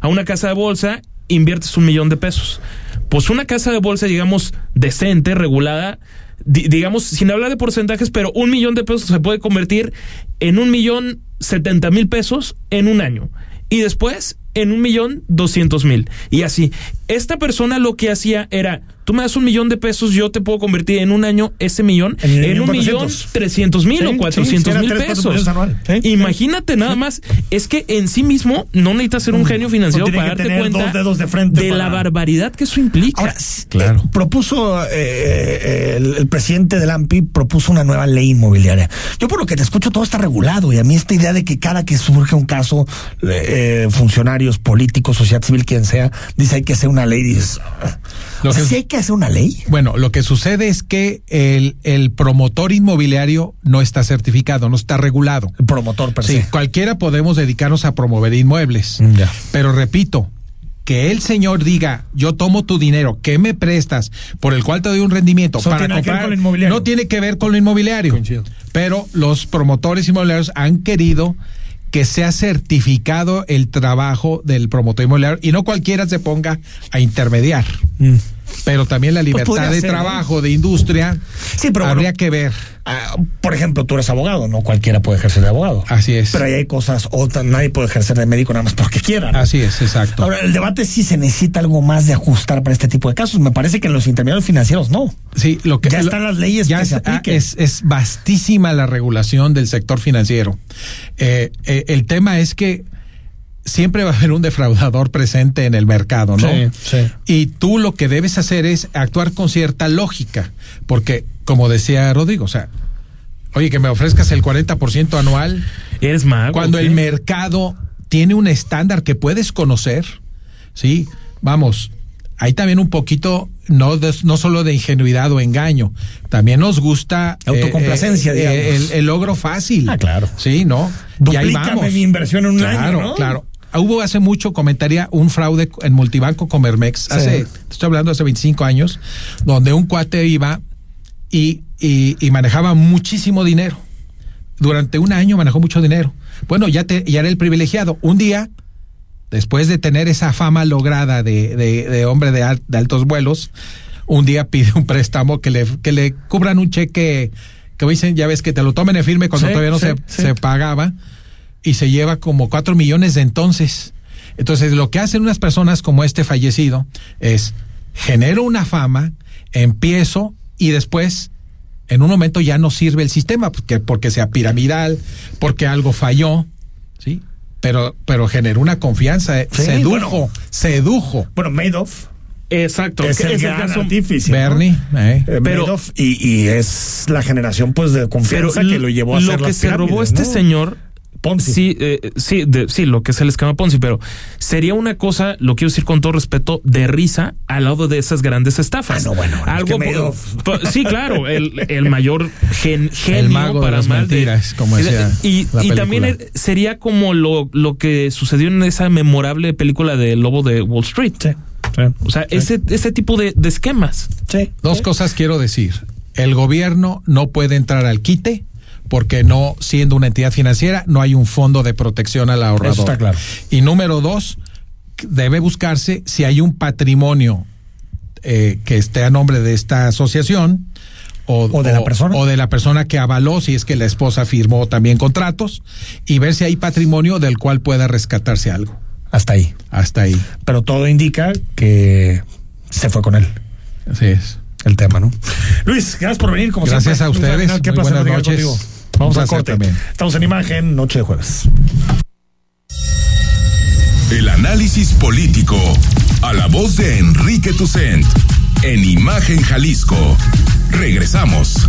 a una casa de bolsa, inviertes un millón de pesos. Pues una casa de bolsa, digamos, decente, regulada, di- digamos, sin hablar de porcentajes, pero un millón de pesos se puede convertir en un millón setenta mil pesos en un año. Y después en un millón doscientos mil. Y así. Esta persona lo que hacía era, tú me das un millón de pesos, yo te puedo convertir en un año ese millón En en, un millón 400. trescientos mil Sí, o cuatrocientos sí, mil pesos. millones anual. Sí, sí. Imagínate nada más. Es que en sí mismo no necesitas ser un genio financiero No para darte cuenta dos dedos de frente la para- barbaridad que eso implica. Ahora, s- Claro. eh, propuso eh, eh, el, el presidente del AMPI propuso una nueva ley inmobiliaria. Yo por lo que te escucho todo está regulado y a mí esta idea de que cada que surge un caso, eh, eh, funcionarios políticos, sociedad civil, quien sea, dice hay que hacer una ley, dices, Lo o sea, que- hay que hacer una ley. Bueno, lo que sucede es que el, el promotor inmobiliario no está certificado, no está regulado. El promotor per Sí, cualquiera podemos dedicarnos a promover inmuebles. Mm, ya. Pero repito, que el señor diga, yo tomo tu dinero, ¿qué me prestas? Por el cual te doy un rendimiento para que comprar. No tiene que ver con lo inmobiliario. Coincido. Pero los promotores inmobiliarios han querido que sea certificado el trabajo del promotor inmobiliario y no cualquiera se ponga a intermediar. Pero también la libertad podría de ser, trabajo, de industria, Sí, pero habría bueno, que ver. ah, por ejemplo, tú eres abogado, no cualquiera puede ejercer de abogado. Así es. Pero ahí hay cosas, o tan- nadie puede ejercer de médico nada más porque quiera. ¿no? Así es, exacto. Ahora, el debate es si se necesita algo más de ajustar para este tipo de casos. Me parece que en los intermediarios financieros no. Sí, lo que Ya lo- están las leyes ya que se ah, apliquen. es, es vastísima la regulación del sector financiero. Eh, eh, el tema es que siempre va a haber un defraudador presente en el mercado, ¿no? Sí, sí. Y tú lo que debes hacer es actuar con cierta lógica, porque como decía Rodrigo, o sea, oye, que me ofrezcas el 40% anual Eres mago. cuando ¿o el mercado tiene un estándar que puedes conocer, ¿sí? Vamos, hay también un poquito, no, de- no solo de ingenuidad o engaño, también nos gusta... eh, Autocomplacencia, eh, digamos. el, el logro fácil. Ah, claro. Sí, ¿no? Y ahí Duplícame vamos. mi inversión en un claro, año, ¿no? Claro, Hubo hace mucho, comentaría, un fraude en multibanco Comermex, hace, estoy hablando hace 25 años, donde un cuate iba y, y, y manejaba muchísimo dinero. Durante un año manejó mucho dinero. Bueno, ya, te, ya era el privilegiado. Un día, después de tener esa fama lograda de, de, de hombre de, al- de altos vuelos, un día pide un préstamo que le, que le cubran un cheque, que dicen, ya ves, que te lo tomen en firme cuando Sí, todavía no sí, se, sí. se pagaba, y se lleva como cuatro millones de entonces. Entonces, lo que hacen unas personas como este fallecido es, genero una fama, empiezo y después en un momento ya no sirve el sistema porque, porque sea piramidal, porque algo falló, ¿sí? Pero, pero generó una confianza, eh, Sí, sedujo, bueno. sedujo. Bueno, Madoff. Exacto. Es que el es el gran caso- artífice, ¿no? Bernie, eh. Eh, Pero- Madoff, y, y es la generación pues de Pero confianza que lo llevó a lo hacer que las se robó este ¿no? señor Ponzi. Sí, eh, sí, de- sí, lo que es el esquema Ponzi, pero sería una cosa, lo quiero decir con todo respeto, de risa al lado de esas grandes estafas. Ah, no, bueno, bueno, Algo es que por- Madoff- por- sí, claro, el, el mayor gen- genio El mago de para las mal de- mentiras, como decía y, la y también sería como lo, lo que sucedió en esa memorable película de Lobo de Wall Street. Sí, sí, O sea, ese, ese tipo de, de esquemas. sí. Dos cosas quiero decir. El gobierno no puede entrar al quite porque no, siendo una entidad financiera, no hay un fondo de protección al ahorrador. Eso está claro. Y número dos, debe buscarse si hay un patrimonio eh, que esté a nombre de esta asociación. O, O de la persona. o de la persona que avaló, si es que la esposa firmó también contratos, y ver si hay patrimonio del cual pueda rescatarse algo. Hasta ahí. Hasta ahí. Pero todo indica que se fue con él. Así es. el tema, ¿no? Luis, gracias por venir, como Gracias siempre. a ustedes. Qué Muy placer buenas noches. contigo. Vamos placer corte. también. Estamos en imagen, noche de jueves. El análisis político a la voz de Enrique Tucent en Imagen Jalisco. Regresamos.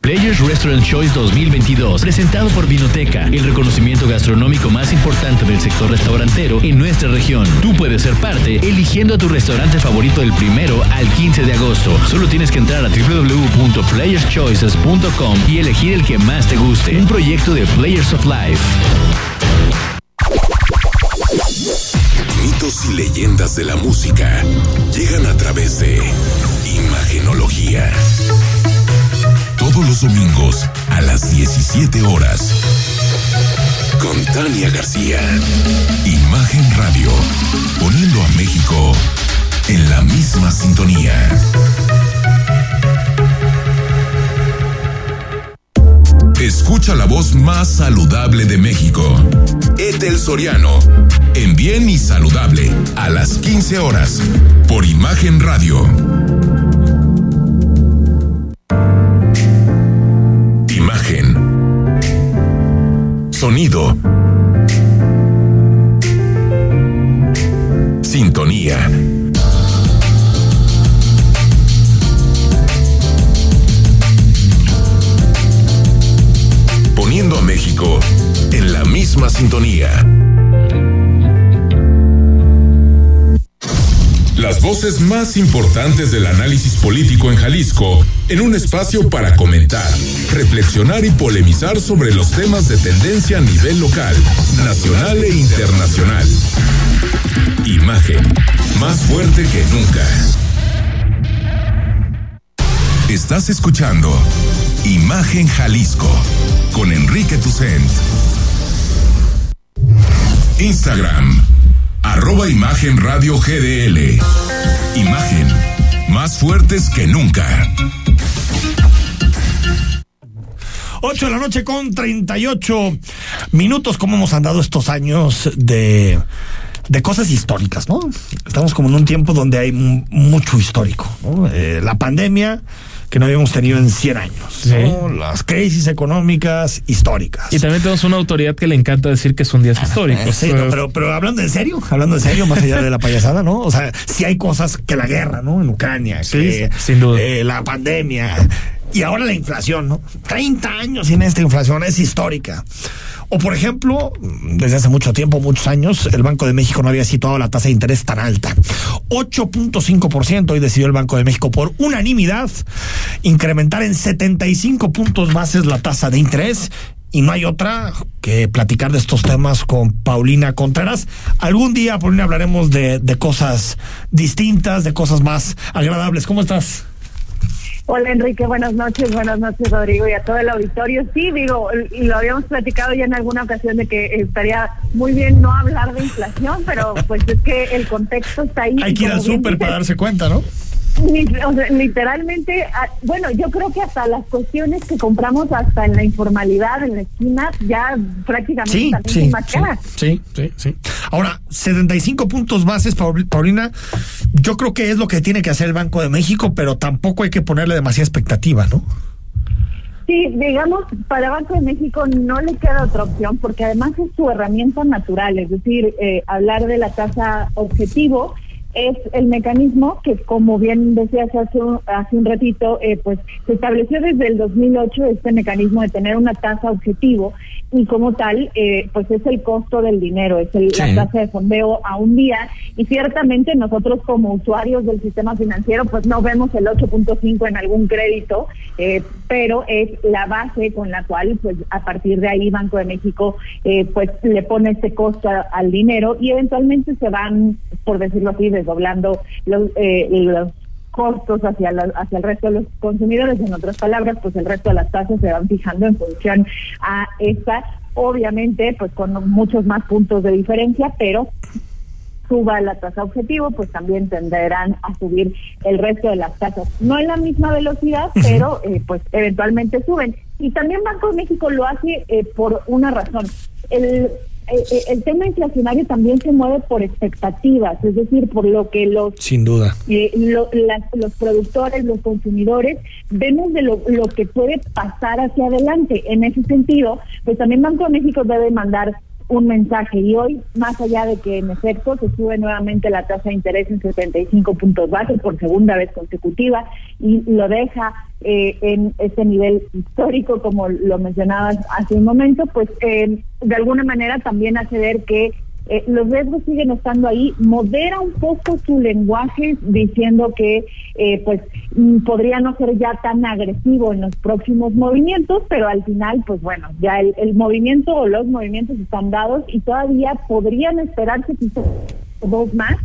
Players Restaurant Choice 2022, presentado por Vinoteca, el reconocimiento gastronómico más importante del sector restaurantero en nuestra región. Tú puedes ser parte eligiendo a tu restaurante favorito del primero al 15 de agosto. Solo tienes que entrar a www.playerschoices.com y elegir el que más te guste. Un proyecto de Players of Life. Mitos y leyendas de la música llegan a través de Imagenología. Todos los domingos a las 17 horas. Con Tania García. Imagen Radio. Poniendo a México en la misma sintonía. Escucha la voz más saludable de México. Etel Soriano. En Bien y Saludable. A las 15 horas. Por Imagen Radio. Imagen. Sonido. Sintonía. Poniendo a México en la misma sintonía. Las voces más importantes del análisis político en Jalisco en un espacio para comentar, reflexionar y polemizar sobre los temas de tendencia a nivel local, nacional e internacional. Imagen, más fuerte que nunca. Estás escuchando Imagen Jalisco con Enrique Tucent. Instagram, arroba Imagen Radio GDL. Imagen, más fuertes que nunca. 8 de la noche con 38 minutos. ¿Cómo hemos andado estos años de, de cosas históricas, no? Estamos como en un tiempo donde hay mu- mucho histórico, ¿no? Eh, la pandemia que no habíamos tenido en 100 años, ¿no? Las crisis económicas históricas. Y también tenemos una autoridad que le encanta decir que son días históricos. Eh, sí, no, pero, pero hablando en serio, hablando en serio, más allá de la payasada, ¿no? O sea, sí hay cosas que la guerra, ¿no? En Ucrania, Sí, que, sin duda. eh, la pandemia y ahora la inflación, ¿no? 30 años sin esta inflación es histórica. O por ejemplo, desde hace mucho tiempo, muchos años, el Banco de México no había situado la tasa de interés tan alta. 8.5% hoy decidió el Banco de México por unanimidad incrementar en 75 puntos bases la tasa de interés y no hay otra que platicar de estos temas con Paulina Contreras. Algún día, Paulina, hablaremos de, de cosas distintas, de cosas más agradables. ¿Cómo estás? Hola Enrique, buenas noches, buenas noches Rodrigo y a todo el auditorio. Sí, digo, lo habíamos platicado ya en alguna ocasión de que estaría muy bien no hablar de inflación, pero pues es que el contexto está ahí. Hay que ir al súper para darse cuenta, ¿no? Literalmente, ah, bueno, yo creo que hasta las cuestiones que compramos hasta en la informalidad, en la esquina, ya prácticamente sí, también sí, sí, sí, sí, Ahora, 75 puntos bases, Paulina, yo creo que es lo que tiene que hacer el Banco de México, pero tampoco hay que ponerle demasiada expectativa, ¿no? Sí, digamos, para Banco de México no le queda otra opción porque además es su herramienta natural, es decir, eh, hablar de la tasa objetivo es el mecanismo que, como bien decías hace un, hace un ratito, eh, pues se estableció desde el 2008 este mecanismo de tener una tasa objetivo y como tal, eh, pues es el costo del dinero, es el, la tasa de fondeo a un día. Y ciertamente nosotros como usuarios del sistema financiero pues no vemos el 8.5 en algún crédito, eh, pero es la base con la cual pues a partir de ahí Banco de México eh, pues le pone este costo al dinero y eventualmente se van, por decirlo así, desdoblando los, los costos hacia, hacia el resto de los consumidores. En otras palabras, pues el resto de las tasas se van fijando en función a esta, obviamente, pues con muchos más puntos de diferencia, pero suba la tasa objetivo, pues también tenderán a subir el resto de las tasas. No en la misma velocidad, pero eh, pues eventualmente suben. Y también Banco de México lo hace eh, por una razón. El eh, eh, el tema inflacionario también se mueve por expectativas, es decir, por lo que los sin duda eh, los productores, los consumidores vemos de lo, lo que puede pasar hacia adelante. En ese sentido, pues también Banco de México debe mandar un mensaje. Y hoy, más allá de que en efecto se sube nuevamente la tasa de interés en 75 puntos base por segunda vez consecutiva y lo deja eh, en ese nivel histórico, como lo mencionabas hace un momento, pues eh, de alguna manera también hace ver que eh, los riesgos siguen estando ahí, modera un poco su lenguaje diciendo que eh, pues mm, podría no ser ya tan agresivo en los próximos movimientos, pero al final pues bueno, ya el, movimiento o los movimientos están dados y todavía podrían esperarse quizás dos más,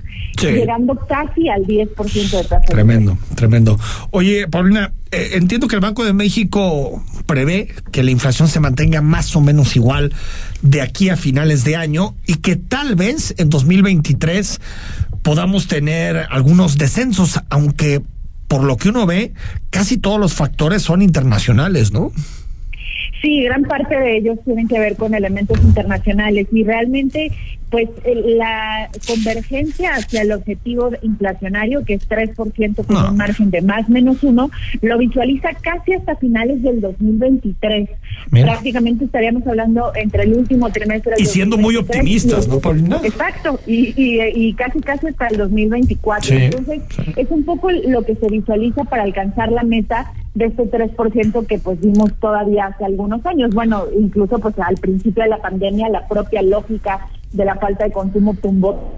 llegando casi al 10% de tasa. Tremendo, tremendo. Oye, Paulina, eh, entiendo que el Banco de México prevé que la inflación se mantenga más o menos igual de aquí a finales de año y que tal vez en 2023 podamos tener algunos descensos, aunque por lo que uno ve, casi todos los factores son internacionales, ¿no? Sí, gran parte de ellos tienen que ver con elementos internacionales y realmente pues la convergencia hacia el objetivo inflacionario, que es 3% con un margen de más menos uno, lo visualiza casi hasta finales del 2023. Prácticamente estaríamos hablando entre el último trimestre del Y siendo muy optimistas, ¿no, Paulina? Exacto, y, y, casi casi hasta el 2024. Entonces, es un poco lo que se visualiza para alcanzar la meta de este 3% que pues vimos todavía hace algunos años. Bueno, incluso pues al principio de la pandemia la propia lógica de la falta de consumo tumbó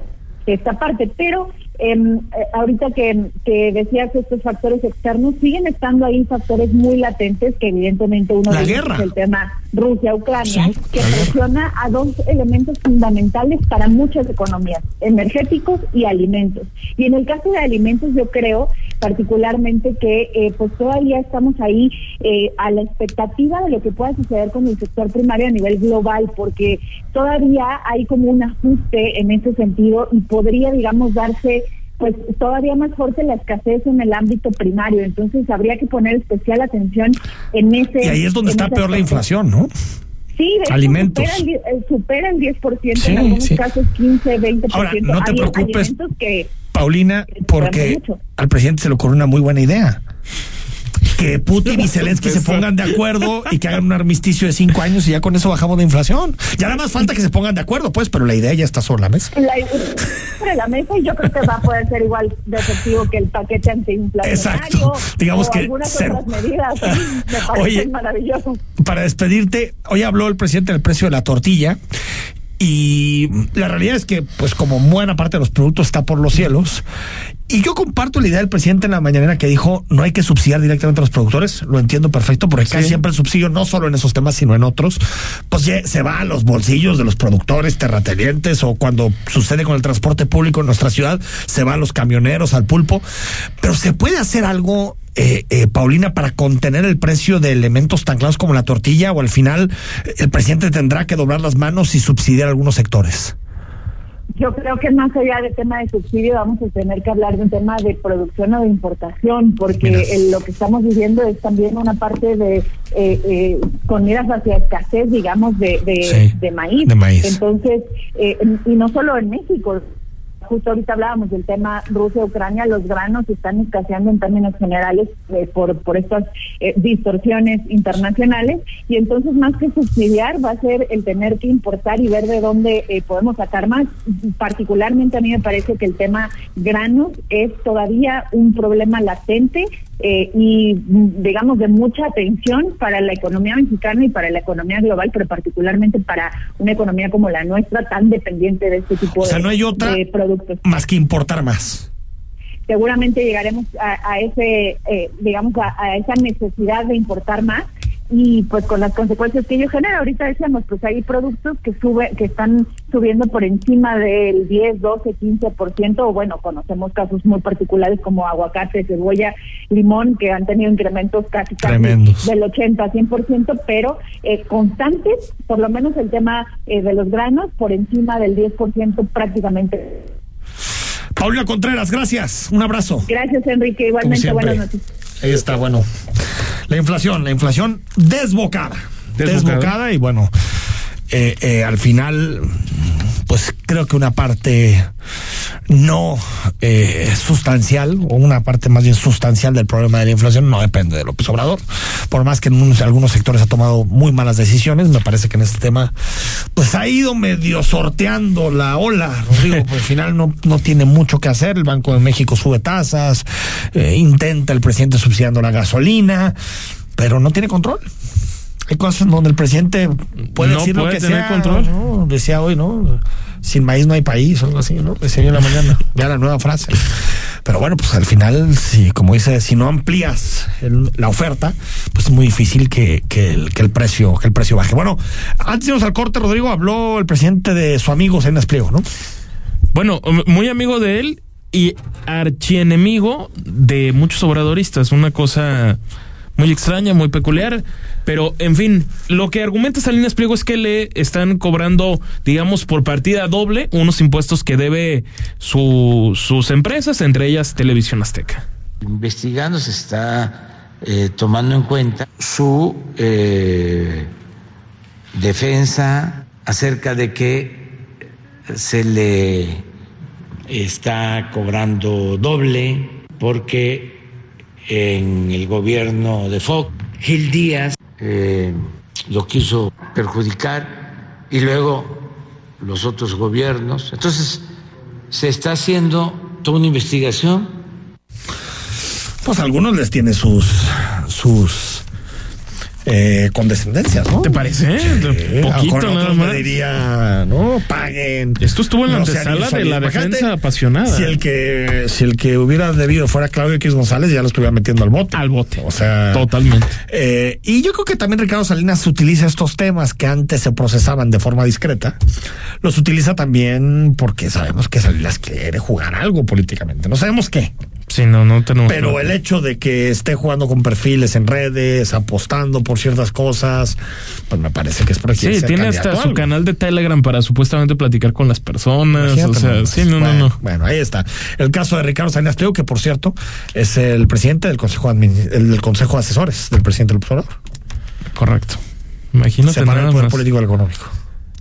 esta parte, pero em, eh, ahorita que, que decías estos factores externos, siguen estando ahí factores muy latentes que evidentemente uno de ellos es el tema Rusia-Ucrania, que presiona a dos elementos fundamentales para muchas economías, energéticos y alimentos. Y en el caso de alimentos yo creo particularmente que eh, pues todavía estamos ahí eh, a la expectativa de lo que pueda suceder con el sector primario a nivel global, porque todavía hay como un ajuste en ese sentido y podría, digamos, darse pues todavía más fuerte la escasez en el ámbito primario, entonces habría que poner especial atención en ese... Y ahí es donde está peor la inflación, ¿no? Sí, de alimentos. Supera el, 10%, en algunos casos 15, 20%. Ahora, no te preocupes. Que, Paulina, porque al presidente se le ocurrió una muy buena idea. Que Putin y Zelensky se pongan de acuerdo y que hagan un armisticio de cinco años y ya con eso bajamos la inflación. Ya nada más falta que se pongan de acuerdo, pues, pero la idea ya está sobre la mesa. La sobre la mesa y yo creo que va a poder ser igual de efectivo que el paquete antiinflacionario. Exacto. Digamos que algunas otras medidas. Me parece Oye, maravilloso. Para despedirte, hoy habló el presidente del precio de la tortilla y la realidad es que, pues como buena parte de los productos está por los cielos, y yo comparto la idea del presidente en la mañanera que dijo no hay que subsidiar directamente a los productores, lo entiendo perfecto, porque casi siempre el subsidio, no solo en esos temas, sino en otros, pues se va a los bolsillos de los productores terratenientes o cuando sucede con el transporte público en nuestra ciudad, se va a los camioneros, al pulpo, pero se puede hacer algo eh, eh, Paulina, para contener el precio de elementos tan claros como la tortilla o al final el presidente tendrá que doblar las manos y subsidiar algunos sectores? Yo creo que más allá del tema de subsidio vamos a tener que hablar de un tema de producción o de importación, porque lo que estamos viviendo es también una parte de eh, eh, con miras hacia escasez, digamos, de, de, maíz. de maíz. Entonces, eh, y no solo en México, justo ahorita hablábamos del tema Rusia-Ucrania, los granos están escaseando en términos generales eh, por, por estas eh, distorsiones internacionales y entonces más que subsidiar va a ser el tener que importar y ver de dónde eh, podemos sacar más. Particularmente a mí me parece que el tema granos es todavía un problema latente eh, y digamos de mucha atención para la economía mexicana y para la economía global, pero particularmente para una economía como la nuestra tan dependiente de este tipo o sea, de, no hay otra de productos. Más que importar más. Seguramente llegaremos a, a ese, eh, digamos, a, a esa necesidad de importar más y pues con las consecuencias que ello genera. Ahorita decíamos, pues hay productos que sube, que están subiendo por encima del 10, 12, 15%, o bueno, conocemos casos muy particulares como aguacate, cebolla, limón, que han tenido incrementos casi, casi del 80, 100%, pero eh, constantes, por lo menos el tema eh, de los granos, por encima del 10% prácticamente. Paula Contreras, gracias. Un abrazo. Gracias, Enrique. Igualmente, buenas noches. Ahí está, bueno. La inflación, la inflación desbocada. Desbocada, y bueno, eh, eh, al final, pues creo que una parte no eh, sustancial, o una parte más bien sustancial del problema de la inflación no depende de López Obrador. Por más que en algunos sectores ha tomado muy malas decisiones, me parece que en este tema, pues ha ido medio sorteando la ola, Rodrigo, pues al final no, no tiene mucho que hacer. El Banco de México sube tasas, intenta el presidente subsidiando la gasolina, pero no tiene control hay cosas donde el presidente puede no decir puede lo que tener sea, control. ¿no? Decía hoy, ¿no? Sin maíz no hay país, o algo así, ¿no? Decía yo en la mañana. *laughs* Ya la nueva frase. Pero bueno, pues al final, si, como dice, si no amplías el- la oferta, pues es muy difícil que, que, el, que el precio, que el precio baje. Bueno, antes de irnos al corte, Rodrigo, habló el presidente de su amigo en Pliego, ¿no? Bueno, muy amigo de él y archienemigo de muchos obradoristas. Una cosa muy extraña, muy peculiar. Pero, en fin, lo que argumenta Salinas Pliego es que le están cobrando, digamos, por partida doble unos impuestos que debe su- sus empresas, entre ellas Televisión Azteca. investigando, se está eh, tomando en cuenta su eh, defensa acerca de que se le está cobrando doble porque en el gobierno de Fox, Gil Díaz. Eh, lo quiso perjudicar y luego los otros gobiernos. Entonces, se está haciendo toda una investigación. Pues a algunos les tiene sus, sus eh, condescendencias, ¿no? ¿Te parece? Sí, Poquito nada más. diría, no, paguen. Esto estuvo en la No antesala de la defensa Imagínate apasionada. Si el que, si el que hubiera debido fuera Claudio X González, ya lo estuviera metiendo al bote. Al bote. O sea. Totalmente. Eh, y yo creo que también Ricardo Salinas utiliza estos temas que antes se procesaban de forma discreta, los utiliza también porque sabemos que Salinas quiere jugar algo políticamente. No sabemos qué. Sí, no, no tenemos. Pero el hecho de que esté jugando con perfiles en redes, apostando por ciertas cosas, pues me parece que es quiere Sí, tiene hasta su canal de Telegram para supuestamente platicar con las personas. Imagínate o sea, nomás. sí, no, bueno, no, no. Bueno, ahí está. El caso de Ricardo Salinas Pliego, que por cierto es el presidente del Consejo, el del consejo de Asesores del presidente López Obrador. Correcto. Imagínate Separar el poder más. político y el económico.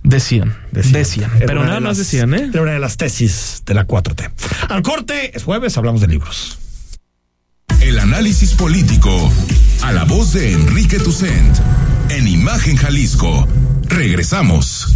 Decían, decían. Pero nada de más las- decían, ¿eh? Era una de las tesis de la 4T. Al corte, es jueves, hablamos de libros. El análisis político. A la voz de Enrique Tucent. En Imagen Jalisco. Regresamos.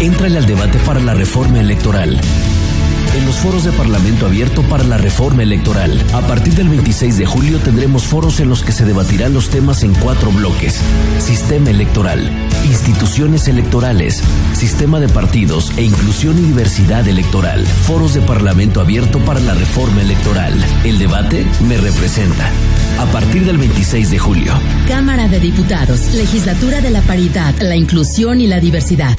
Entrale al debate para la reforma electoral en los foros de Parlamento Abierto para la Reforma Electoral. A partir del 26 de julio tendremos foros en los que se debatirán los temas en cuatro bloques. Sistema electoral, instituciones electorales, sistema de partidos e inclusión y diversidad electoral. Foros de Parlamento Abierto para la Reforma Electoral. El debate me representa. A partir del 26 de julio. Cámara de Diputados, Legislatura de la Paridad, la Inclusión y la Diversidad.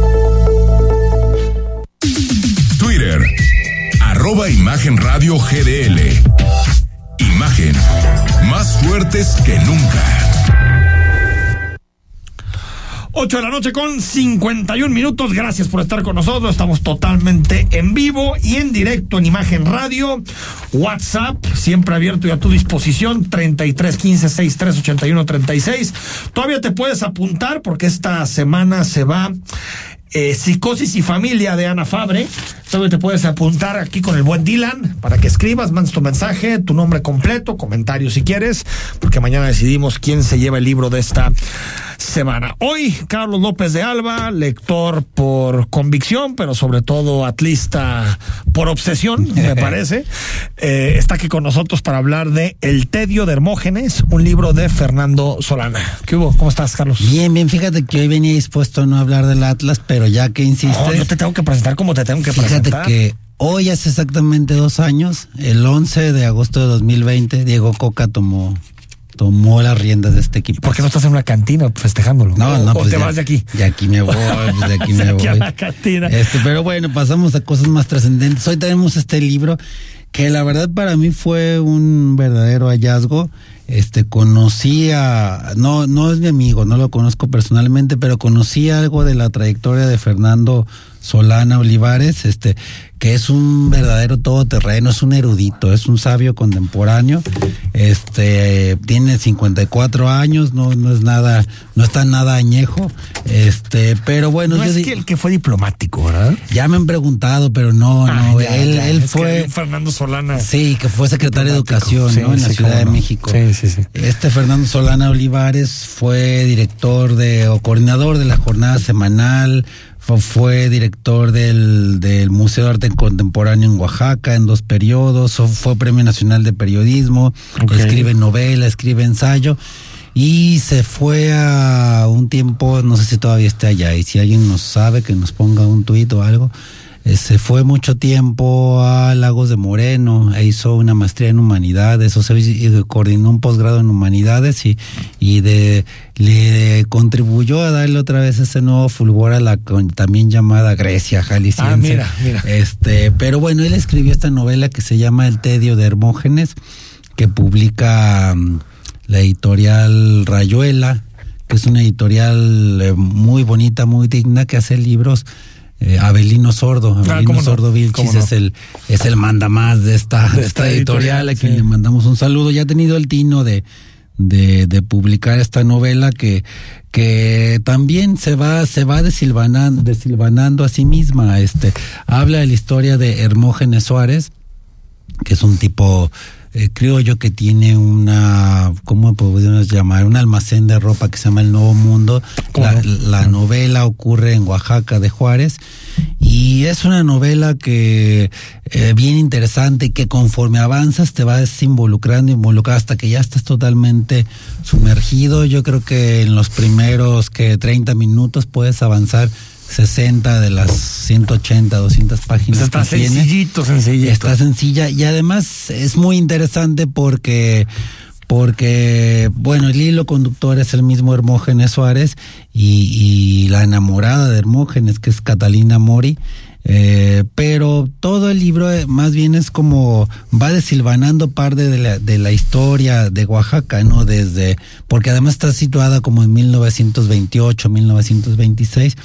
Arroba Imagen Radio GDL. Imagen, más fuertes que nunca. 8 de la noche con 51 minutos. Gracias por estar con nosotros. Estamos totalmente en vivo y en directo en Imagen Radio. WhatsApp, siempre abierto y a tu disposición. 33 15 63 81 36. Todavía te puedes apuntar porque esta semana se va eh, Psicosis y Familia de Ana Fabre. Todavía te puedes apuntar aquí con el buen Dylan para que escribas, mandes tu mensaje, tu nombre completo, comentarios si quieres, porque mañana decidimos quién se lleva el libro de esta semana. Hoy, Carlos López de Alba, lector por convicción, pero sobre todo atlista por obsesión, me *laughs* parece, eh, está aquí con nosotros para hablar de El Tedio de Hermógenes, un libro de Fernando Solana. ¿Qué hubo? ¿Cómo estás, Carlos? Bien, bien, fíjate que hoy venía dispuesto a no hablar del Atlas, pero ya que insistes... No, yo te tengo que presentar como te tengo que presentar. Fíjate que hoy hace exactamente dos años, el 11 de agosto de 2020, Diego Coca tomó tomó las riendas de este equipo. ¿Por qué no estás en una cantina festejándolo? No, no, o pues te ya, vas de aquí. De aquí me voy, pues de aquí *laughs* me voy. a la cantina. Este, pero bueno, pasamos a cosas más trascendentes. Hoy tenemos este libro que la verdad para mí fue un verdadero hallazgo. Este, conocí a, no, no es mi amigo, no lo conozco personalmente, pero conocí algo de la trayectoria de Fernando Solana Olivares, este, que es un verdadero todoterreno, es un erudito, es un sabio contemporáneo, este, tiene 54 años, no, no es nada, no está nada añejo, este, pero bueno. No yo es que el que fue diplomático, ¿verdad? Ya me han preguntado, pero no, Ah, no, ya, él, ya, él fue. Fernando Solana. Sí, que fue secretario de. Educación, Sí, ¿no? En la Ciudad de no. México. Sí, sí, sí. Este Fernando Solana Olivares fue director de, o coordinador de la jornada semanal, fue, fue director del, del Museo de Arte Contemporáneo en Oaxaca en dos periodos, fue Premio Nacional de Periodismo, escribe novela, escribe ensayo. Y se fue a un tiempo, no sé si todavía está allá, y si alguien nos sabe que nos ponga un tuit o algo, eh, se fue mucho tiempo a Lagos de Moreno, e hizo una maestría en humanidades, o sea, y- coordinó un posgrado en humanidades y, y de, le contribuyó a darle otra vez ese nuevo fulgor a la también llamada Grecia jalisciense. Ah, mira, mira. Este, pero bueno, él escribió esta novela que se llama El Tedio de Hermógenes, que publica mm, la editorial Rayuela, que es una editorial eh, muy bonita, muy digna, que hace libros. Eh, Abelino Sordo, Abelino Ah, cómo no, Sordo Vilchis no. es el es el mandamás de esta, *laughs* De esta editorial, editorial, a quien sí. le mandamos un saludo. Ya ha tenido el tino de, de, de publicar esta novela que, que también se va, se va desilvanando, desilvanando a sí misma. Este, habla de la historia de Hermógenes Suárez, que es un tipo eh, creo yo que tiene una, ¿cómo podemos llamar? Un almacén de ropa que se llama El Nuevo Mundo. La, la novela ocurre en Oaxaca de Juárez y es una novela que eh, bien interesante que conforme avanzas te vas involucrando, involucrando hasta que ya estás totalmente sumergido. Yo creo que en los primeros que 30 minutos puedes avanzar 60 de las 180, 200 páginas. Está que tiene. sencillito, sencillito. Está sencilla y además es muy interesante porque porque, bueno, el hilo conductor es el mismo Hermógenes Suárez y, y la enamorada de Hermógenes, que es Catalina Mori, eh, pero todo el libro eh, más bien es como va desilvanando parte de la, de la historia de Oaxaca, ¿no? Desde, porque además está situada como en 1928, 1926,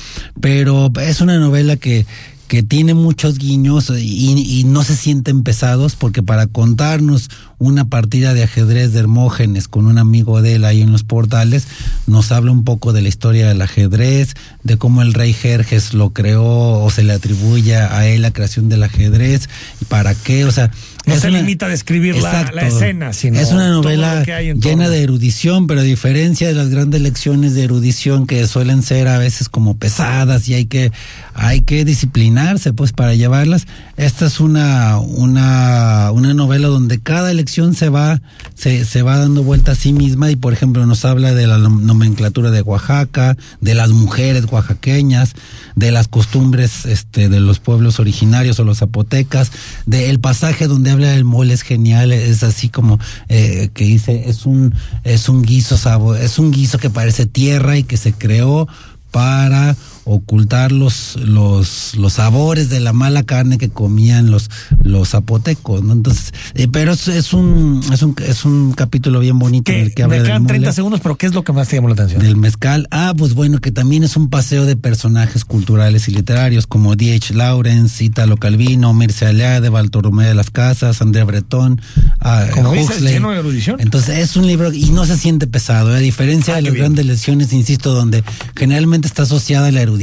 pero es una novela que, que tiene muchos guiños y, no se sienten pesados porque para contarnos una partida de ajedrez de Hermógenes con un amigo de él ahí en los portales nos habla un poco de la historia del ajedrez, de cómo el rey Jerjes lo creó o se le atribuye a él la creación del ajedrez para qué, o sea, no es se una- limita a describir la, Exacto. la escena, sino es una novela llena de erudición, pero a diferencia de las grandes lecciones de erudición que suelen ser a veces como pesadas y hay que hay que disciplinarse pues para llevarlas, esta es una una una novela donde cada lección se va se, se va dando vuelta a sí misma y por ejemplo nos habla de la nom- nomenclatura de Oaxaca, de las mujeres oaxaqueñas, de las costumbres este de los pueblos originarios o los zapotecas, del pasaje donde habla del mole es genial, es así como eh, que dice es un es un guiso sabo, es un guiso que parece tierra y que se creó para ocultar los, los, los sabores de la mala carne que comían los, los zapotecos, ¿no? Entonces, eh, pero es, es un, es un, es un capítulo bien bonito en el que habla Me del quedan 30 mole. segundos, pero ¿qué es lo que más te llamó la atención? Del mezcal. Ah, pues bueno, que también es un paseo de personajes culturales y literarios como D.H. Lawrence, Italo Calvino, Mircea Eliade, Bartolomé de las Casas, Andrea Breton, ah, Como Huxley. lleno de erudición. Entonces es un libro y no se siente pesado, ¿eh? a diferencia Ah, de las bien. grandes lecciones, insisto, donde generalmente está asociada a la erudición,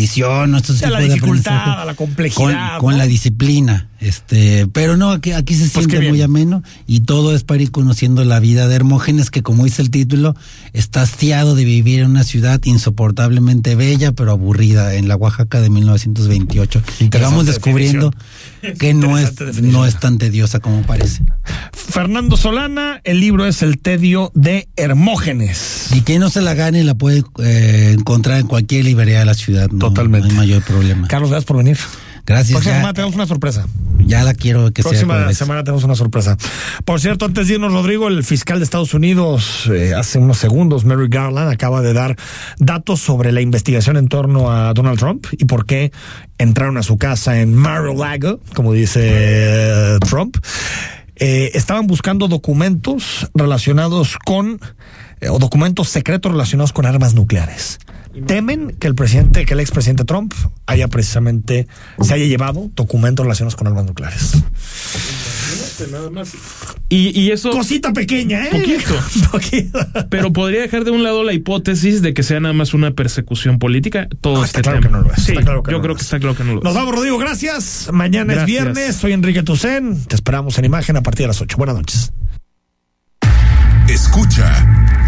la de dificultad, la con, complejidad. con ¿no? la disciplina. Este, pero no, aquí, aquí se Pues siente muy ameno y todo es para ir conociendo la vida de Hermógenes, que como dice el título, está hastiado de vivir en una ciudad insoportablemente bella, pero aburrida, en la Oaxaca de 1928. Y vamos descubriendo que no es, definición. no es tan tediosa como parece. Fernando Solana, el libro es El tedio de Hermógenes. Y quien no se la gane la puede eh, encontrar en cualquier librería de la ciudad. No, Totalmente. No hay mayor problema. Carlos, gracias por venir. Gracias. Próxima Ya, semana tenemos una sorpresa. ya la quiero que sea. Próxima semana tenemos una sorpresa. Por cierto, antes de irnos, Rodrigo, el fiscal de Estados Unidos, eh, hace unos segundos, Mary Garland, acaba de dar datos sobre la investigación en torno a Donald Trump y por qué entraron a su casa en Mar-a-Lago, como dice eh, Trump. Eh, estaban buscando documentos relacionados con, o documentos secretos relacionados con armas nucleares. Temen que el presidente, que el expresidente Trump haya precisamente, se haya llevado documentos relacionados con armas nucleares. Y, y eso. Cosita pequeña, ¿eh? Poquito. *laughs* Poquito. Pero podría dejar de un lado la hipótesis de que sea nada más una persecución política. Todo No, este está claro tema. que no lo es, Sí, está claro que yo no creo que es. está claro que no lo es. Nos vamos, Rodrigo. Gracias. Mañana Gracias. es viernes. Soy Enrique Tucen. Te esperamos en imagen a partir de las 8. Buenas noches. Escucha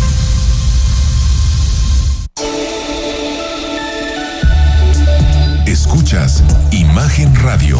Escuchas Imagen Radio.